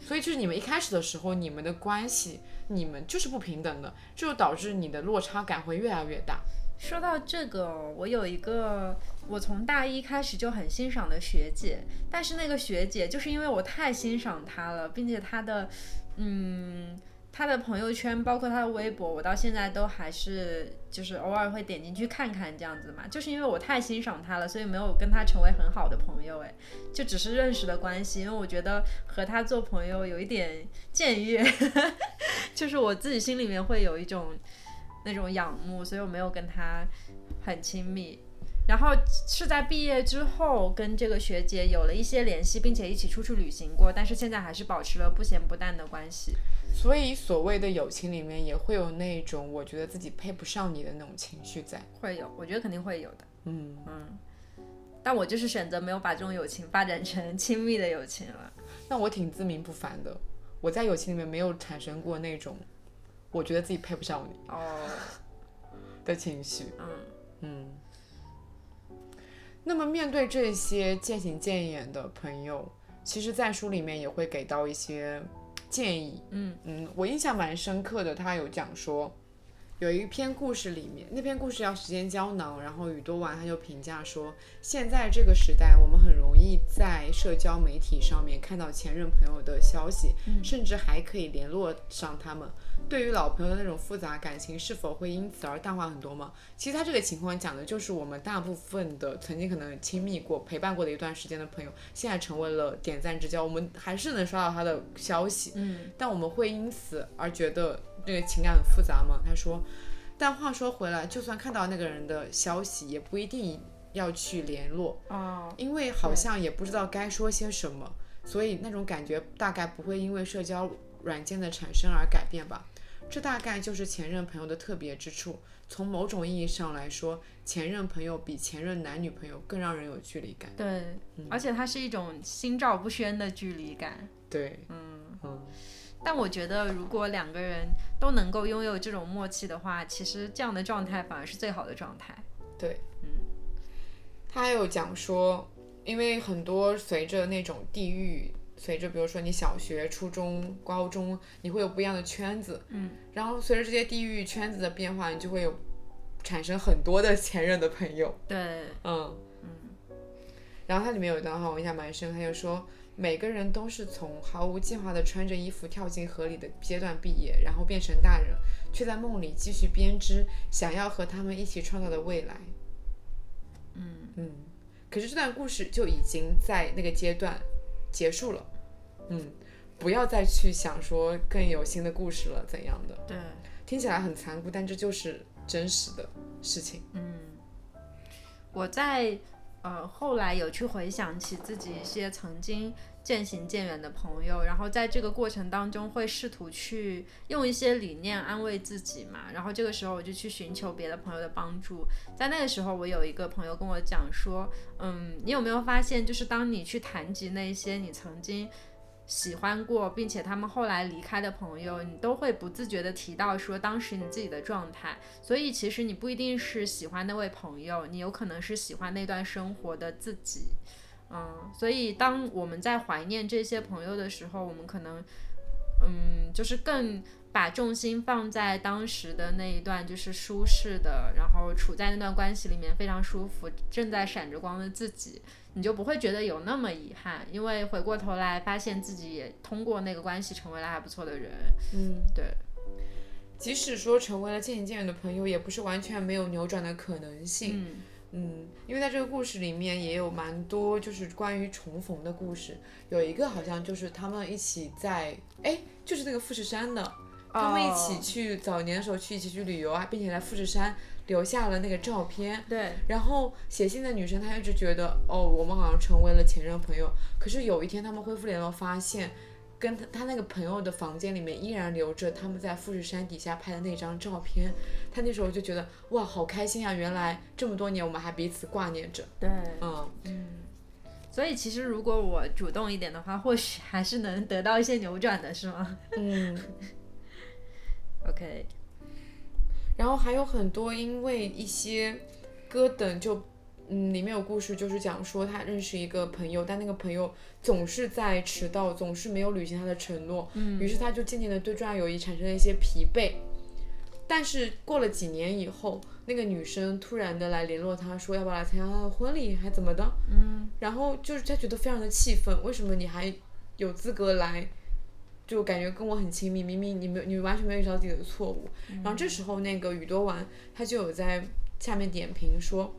所以就是你们一开始的时候，你们的关系，你们就是不平等的，就导致你的落差感会越来越大。说到这个，我有一个我从大一开始就很欣赏的学姐，但是那个学姐就是因为我太欣赏她了，并且她的，嗯。他的朋友圈，包括他的微博，我到现在都还是就是偶尔会点进去看看这样子嘛。就是因为我太欣赏他了，所以没有跟他成为很好的朋友，哎，就只是认识的关系。因为我觉得和他做朋友有一点僭越，就是我自己心里面会有一种那种仰慕，所以我没有跟他很亲密。然后是在毕业之后跟这个学姐有了一些联系，并且一起出去旅行过，但是现在还是保持了不咸不淡的关系。所以，所谓的友情里面也会有那种我觉得自己配不上你的那种情绪在，会有，我觉得肯定会有的。嗯嗯，但我就是选择没有把这种友情发展成亲密的友情了。那我挺自命不凡的，我在友情里面没有产生过那种我觉得自己配不上你哦的情绪。嗯嗯。那么面对这些渐行渐远的朋友，其实，在书里面也会给到一些。建议，嗯。嗯，我印象蛮深刻的，他有讲说，有一篇故事里面，那篇故事叫《时间胶囊》，然后宇多丸他就评价说，现在这个时代，我们很容易在社交媒体上面看到前任朋友的消息，甚至还可以联络上他们，对于老朋友的那种复杂感情是否会因此而淡化很多吗？其实他这个情况讲的就是我们大部分的曾经可能亲密过、陪伴过的一段时间的朋友，现在成为了点赞之交，我们还是能刷到他的消息，嗯，但我们会因此而觉得这个情感很复杂吗？他说，但话说回来，就算看到那个人的消息，也不一定要去联络，哦，因为好像也不知道该说些什么，所以那种感觉大概不会因为社交软件的产生而改变吧。这大概就是前任朋友的特别之处。从某种意义上来说，前任朋友比前任男女朋友更让人有距离感。对，而且它是一种心照不宣的距离感。对，嗯，嗯，但我觉得如果两个人都能够拥有这种默契的话，其实这样的状态反而是最好的状态。对，嗯，他还有讲说，因为很多随着那种地域，随着比如说你小学、初中、高中，你会有不一样的圈子，嗯，然后随着这些地域圈子的变化，你就会有产生很多的 前任的朋友，对，嗯嗯。然后它里面有一段话我印象蛮深，他就说每个人都是从毫无计划的穿着衣服跳进河里的阶段毕业，然后变成大人，却在梦里继续编织想要和他们一起创造的未来。嗯。嗯，可是这段故事就已经在那个阶段结束了。嗯，不要再去想说更有新的故事了怎样的，对，听起来很残酷，但这就是真实的事情。嗯，我在呃后来有去回想起自己一些曾经渐行渐远的朋友，然后在这个过程当中会试图去用一些理念安慰自己嘛，然后这个时候我就去寻求别的朋友的帮助。在那个时候，我有一个朋友跟我讲说，嗯，你有没有发现，就是当你去谈及那些你曾经喜欢过，并且他们后来离开的朋友，你都会不自觉地提到说当时你自己的状态。所以其实你不一定是喜欢那位朋友，你有可能是喜欢那段生活的自己。嗯，所以当我们在怀念这些朋友的时候，我们可能，嗯，就是更把重心放在当时的那一段就是舒适的，然后处在那段关系里面非常舒服，正在闪着光的自己，你就不会觉得有那么遗憾，因为回过头来发现自己也通过那个关系成为了还不错的人。嗯，对，即使说成为了渐行渐远的朋友，也不是完全没有扭转的可能性。嗯嗯，因为在这个故事里面也有蛮多就是关于重逢的故事，有一个好像就是他们一起在，哎，就是那个富士山的，他们一起去早年的时候去一起去旅游啊，并且在富士山留下了那个照片。对，然后写信的女生她一直觉得，哦，我们好像成为了前任朋友。可是有一天他们恢复联络，发现跟他他那个朋友的房间里面依然留着他们在富士山底下拍的那张照片。他那时候就觉得，哇，好开心啊！原来这么多年我们还彼此挂念着。对，嗯，所以其实如果我主动一点的话，或许还是能得到一些扭转的，是吗嗯，？OK，然后还有很多因为一些歌等就。嗯，里面有故事，就是讲说他认识一个朋友，但那个朋友总是在迟到，总是没有履行他的承诺，嗯于是他就渐渐的对这段友谊产生了一些疲惫。但是过了几年以后，那个女生突然的来联络他说要不要来参加他的婚礼，还怎么的？嗯然后就是他觉得非常的气愤，为什么你还有资格来？就感觉跟我很亲密，明明你没有，你完全没有意识到自己的错误。然后这时候那个宇多丸他就有在下面点评说，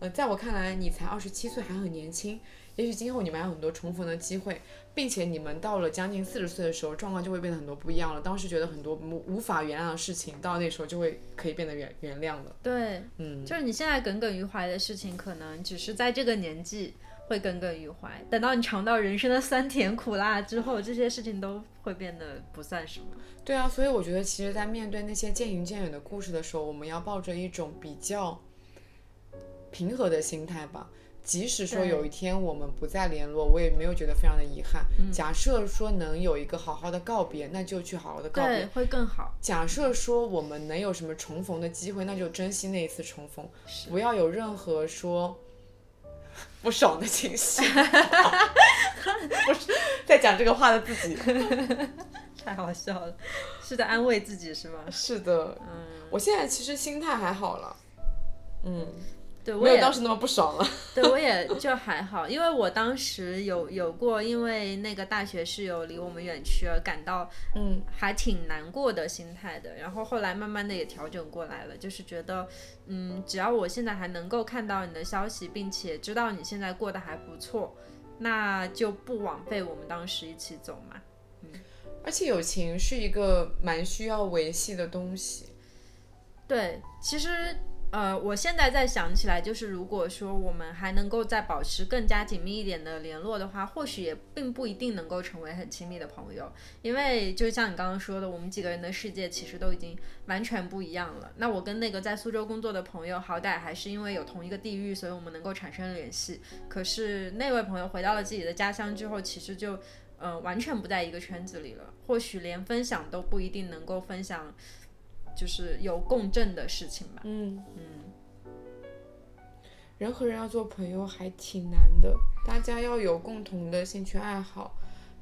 呃，在我看来你才二十七岁，还很年轻，也许今后你们还有很多重逢的机会，并且你们到了将近四十岁的时候，状况就会变得很多不一样了。当时觉得很多无无法原谅的事情，到那时候就会可以变得原原谅了。对，嗯，就是你现在耿耿于怀的事情，可能只是在这个年纪会耿耿于怀，等到你尝到人生的酸甜苦辣之后，这些事情都会变得不算什么。对啊，所以我觉得其实，在面对那些渐行渐远的故事的时候，我们要抱着一种比较平和的心态吧。即使说有一天我们不再联络，我也没有觉得非常的遗憾。假设说能有一个好好的告别，那就去好好的告，别。会更好。假设说我们能有什么重逢的机会，那就珍惜那一次重逢，不要有任何说 不爽的情绪。不是在讲这个话的自己。太好笑了，是在安慰自己是吗？是的，嗯，我现在其实心态还好了。嗯，对，我也当时那么不爽了。对，我也就还好，因为我当时有有过，因为那个大学室友离我们远去而感到嗯，还挺难过的心态的。然后后来慢慢的也调整过来了，就是觉得，嗯，只要我现在还能够看到你的消息，并且知道你现在过得还不错，那就不枉费我们当时一起走嘛。嗯而且友情是一个蛮需要维系的东西。对，其实呃，我现在再想起来，就是如果说我们还能够再保持更加紧密一点的联络的话，或许也并不一定能够成为很亲密的朋友，因为就像你刚刚说的，我们几个人的世界其实都已经完全不一样了。那我跟那个在苏州工作的朋友，好歹还是因为有同一个地域，所以我们能够产生联系。可是那位朋友回到了自己的家乡之后，其实就呃完全不在一个圈子里了，或许连分享都不一定能够分享。就是有共振的事情吧。嗯，嗯，人和人要做朋友还挺难的，大家要有共同的兴趣爱好，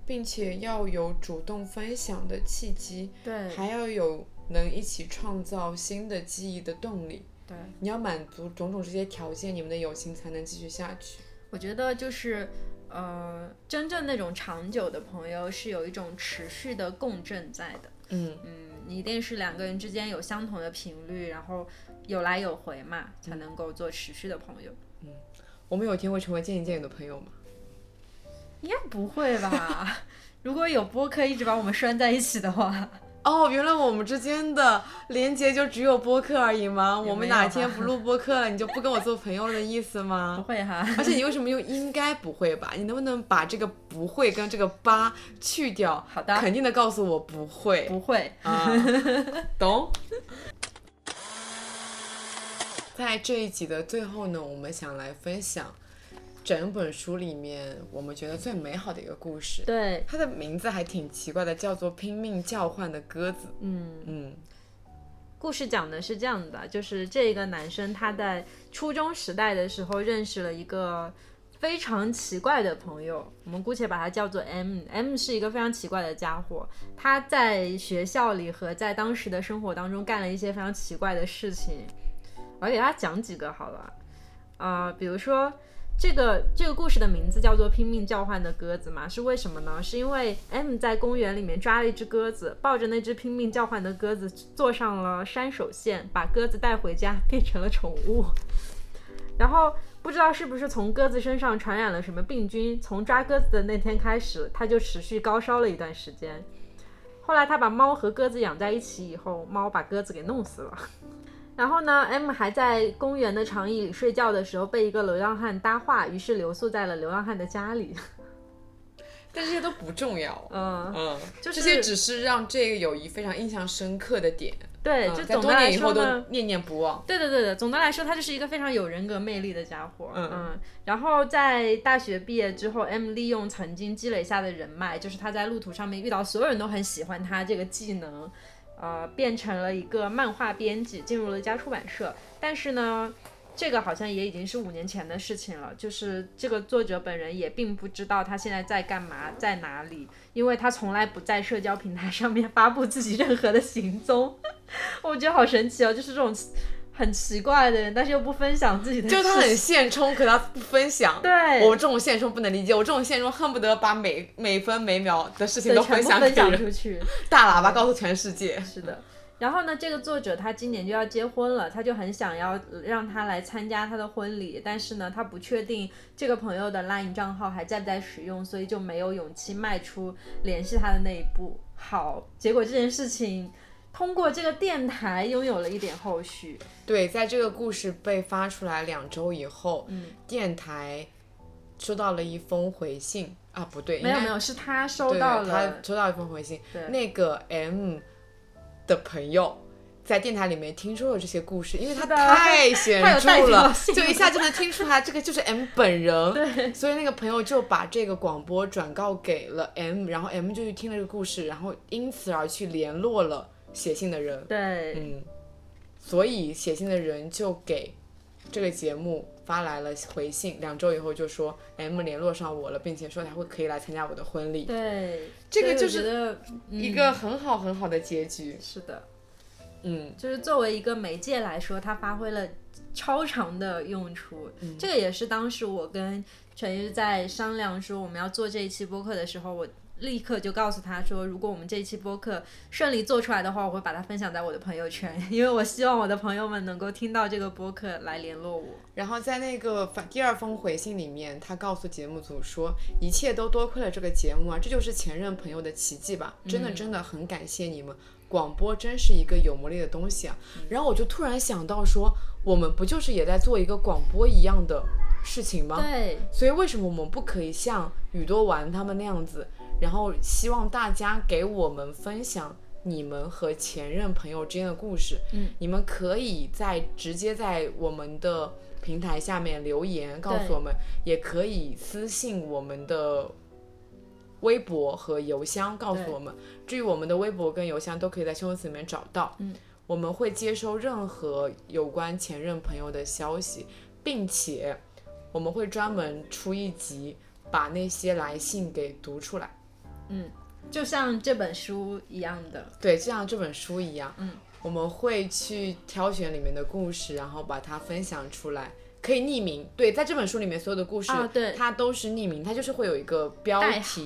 并且要有主动分享的契机，对还要有能一起创造新的记忆的动力。对，你要满足种种这些条件，你们的友情才能继续下去。我觉得就是呃，真正那种长久的朋友是有一种持续的共振在的。嗯，嗯，你一定是两个人之间有相同的频率，然后有来有回嘛，才能够做持续的朋友。嗯我们有一天会成为渐行渐远的朋友吗？应该不会吧？如果有播客一直把我们拴在一起的话，哦，原来我们之间的连接就只有播客而已吗？我们哪天不录播客了，你就不跟我做朋友了的意思吗 不？会哈。而且你为什么又应该不会吧？你能不能把这个不会跟这个八去掉？好的肯定的告诉我不会。不会，啊，懂。在这一集的最后呢，我们想来分享整本书里面我们觉得最美好的一个故事。对，它的名字还挺奇怪的，叫做《拼命叫唤的鸽子》。嗯。嗯故事讲的是这样的，就是这个男生他在初中时代的时候认识了一个非常奇怪的朋友，我们姑且把他叫做 M。M 是一个非常奇怪的家伙，他在学校里和在当时的生活当中干了一些非常奇怪的事情。我给大家讲几个好了，啊、比如说这个这个故事的名字叫做《拼命叫唤的鸽子》嘛，是为什么呢？是因为 M 在公园里面抓了一只鸽子，抱着那只拼命叫唤的鸽子坐上了山手线，把鸽子带回家，变成了宠物。然后不知道是不是从鸽子身上传染了什么病菌，从抓鸽子的那天开始，它就持续高烧了一段时间。后来他把猫和鸽子养在一起以后，猫把鸽子给弄死了。然后呢，M 还在公园的长椅里睡觉的时候被一个流浪汉搭话，于是留宿在了流浪汉的家里。但这些都不重要。嗯，嗯，就是这些只是让这个友谊非常印象深刻的点。对，就总的来年以后都说呢，念念不忘。对对对的，总的来说，他就是一个非常有人格魅力的家伙。嗯然后在大学毕业之后，M 利用曾经积累下的人脉，就是他在路途上面遇到所有人都很喜欢他这个技能，呃，变成了一个漫画编辑，进入了一家出版社。但是呢，这个好像也已经是五年前的事情了，就是这个作者本人也并不知道他现在在干嘛，在哪里，因为他从来不在社交平台上面发布自己任何的行踪。我觉得好神奇哦，就是这种很奇怪的人，但是又不分享自己的就他很现充，可他不分享。对，我这种现充不能理解，我这种现充恨不得把每每分每秒的事情都分享出去。大喇叭告诉全世界。是的。然后呢，这个作者他今年就要结婚了，他就很想要让他来参加他的婚礼，但是呢，他不确定这个朋友的 LINE 账号还在不在使用，所以就没有勇气迈出联系他的那一步。好，结果这件事情通过这个电台拥有了一点后续。对，在这个故事被发出来两周以后，嗯，电台收到了一封回信。啊，不对，应该没有没有，是他收到了。他，收到一封回信，对。那个 M 的朋友。在电台里面听说了这些故事，因为他太显 著了，就一下就能听出来这个就是 M 本人。对，所以那个朋友就把这个广播转告给了 M，然后 M 就去听了这个故事，然后因此而去联络了写信的人。对，嗯，所以写信的人就给这个节目发来了回信，两周以后就说 M 联络上我了，并且说他会可以来参加我的婚礼，对，这个就是一个很好很好的结局。是的。嗯，就是作为一个媒介来说，它发挥了超长的用处。嗯这个也是当时我跟陈玉在商量说我们要做这一期播客的时候，我立刻就告诉他说，如果我们这一期播客顺利做出来的话，我会把它分享在我的朋友圈，因为我希望我的朋友们能够听到这个播客来联络我。然后在那个反第二封回信里面，他告诉节目组说，一切都多亏了这个节目啊，这就是前任朋友的奇迹吧，真的真的很感谢你们。广播真是一个有魔力的东西啊！然后我就突然想到说，我们不就是也在做一个广播一样的事情吗？对，所以为什么我们不可以像宇多丸他们那样子，然后希望大家给我们分享你们和前任朋友之间的故事？嗯，你们可以在直接在我们的平台下面留言告诉我们，也可以私信我们的。微博和邮箱告诉我们，至于我们的微博跟邮箱都可以在修辞里面找到。嗯，我们会接收任何有关前任朋友的消息，并且我们会专门出一集，把那些来信给读出来。就像这本书一样的。对，就像这本书一样，嗯，我们会去挑选里面的故事，然后把它分享出来，可以匿名。对，在这本书里面所有的故事，啊对。它都是匿名，它就是会有一个标题，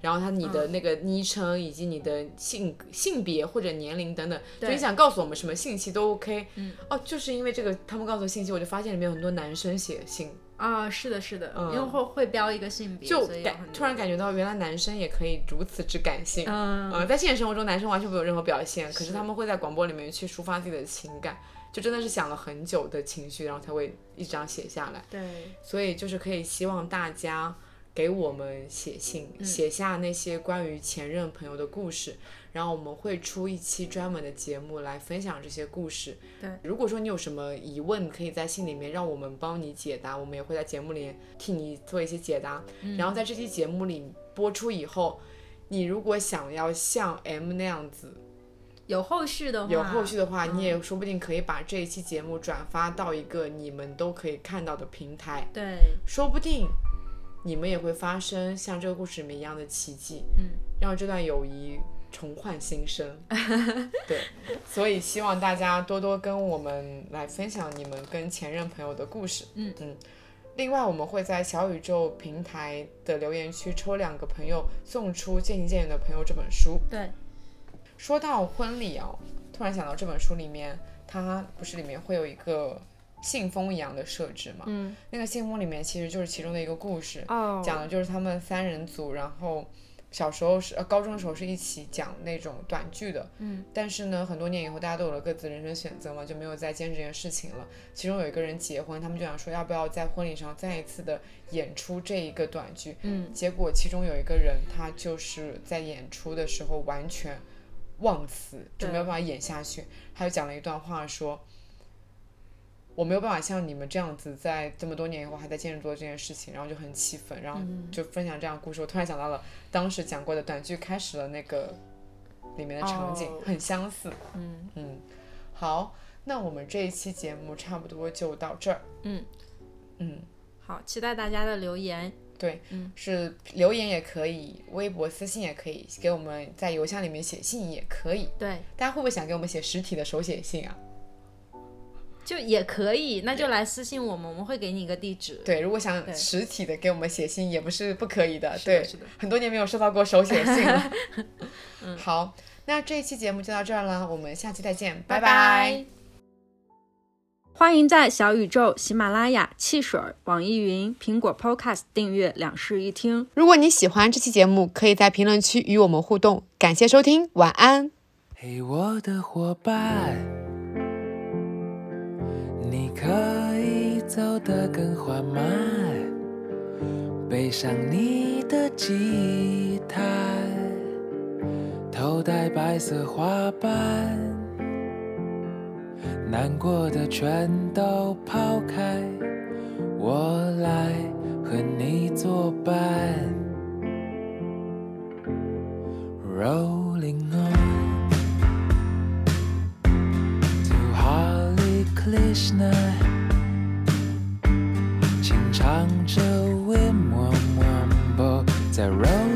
然后它你的那个昵称以及你的性性别或者年龄等等，就对你想告诉我们什么信息都 OK。嗯，哦，就是因为这个，他们告诉我信息，我就发现里面有很多男生写信，啊，是的，是的，嗯因为会会标一个性别，就感突然感觉到原来男生也可以如此之感性。嗯，呃，在现实生活中，男生完全没有任何表现，可是他们会在广播里面去抒发自己的情感，就真的是想了很久的情绪，然后才会一张写下来。对，所以就是可以希望大家给我们写信，写下那些关于前任朋友的故事，然后我们会出一期专门的节目来分享这些故事。对，如果说你有什么疑问，可以在信里面让我们帮你解答，我们也会在节目里替你做一些解答。然后在这期节目里播出以后，你如果想要像 M 那样子有后续的话，有后续的话，你也说不定可以把这一期节目转发到一个你们都可以看到的平台。对，说不定你们也会发生像这个故事里面一样的奇迹，嗯，让这段友谊重焕新生。对，所以希望大家多多跟我们来分享你们跟前任朋友的故事。嗯嗯。另外，我们会在小宇宙平台的留言区抽两个朋友，送出《渐行渐远的朋友》这本书。对，说到婚礼啊，突然想到这本书里面，它不是里面会有一个信封一样的设置嘛？嗯，那个信封里面其实就是其中的一个故事，哦，讲的就是他们三人组，然后小时候是呃高中的时候是一起讲那种短剧的，嗯，但是呢很多年以后大家都有了各自的人生选择嘛，就没有再坚持这件事情了。其中有一个人结婚，他们就想说要不要在婚礼上再一次的演出这一个短剧，嗯，结果其中有一个人他就是在演出的时候完全忘词，就没有办法演下去，他就讲了一段话说。我没有办法像你们这样子，在这么多年以后还在坚持做这件事情，然后就很气愤，然后就分享这样的故事。我突然想到了当时讲过的短剧开始的那个里面的场景，哦很相似。嗯嗯，好，那我们这一期节目差不多就到这儿。嗯嗯，好，期待大家的留言。对，嗯是留言也可以，微博私信也可以，给我们在邮箱里面写信也可以。对，大家会不会想给我们写实体的手写信啊？就也可以，那就来私信我们，我们会给你一个地址。对，如果想实体的给我们写信，也不是不可以的。对，是的很多年没有收到过手写信了。好，那这一期节目就到这儿了，我们下期再见，拜拜欢迎在小宇宙、喜马拉雅、汽水、网易云、苹果 Podcast 订阅两室一厅。如果你喜欢这期节目，可以在评论区与我们互动。感谢收听，晚安。嘿，我的伙伴，你可以走得更缓慢，背上你的吉他，头戴白色花瓣，难过的全都抛开，我来和你作伴。Rolling on Krishna，轻唱着 Wim Wam Wambo，在 Rolling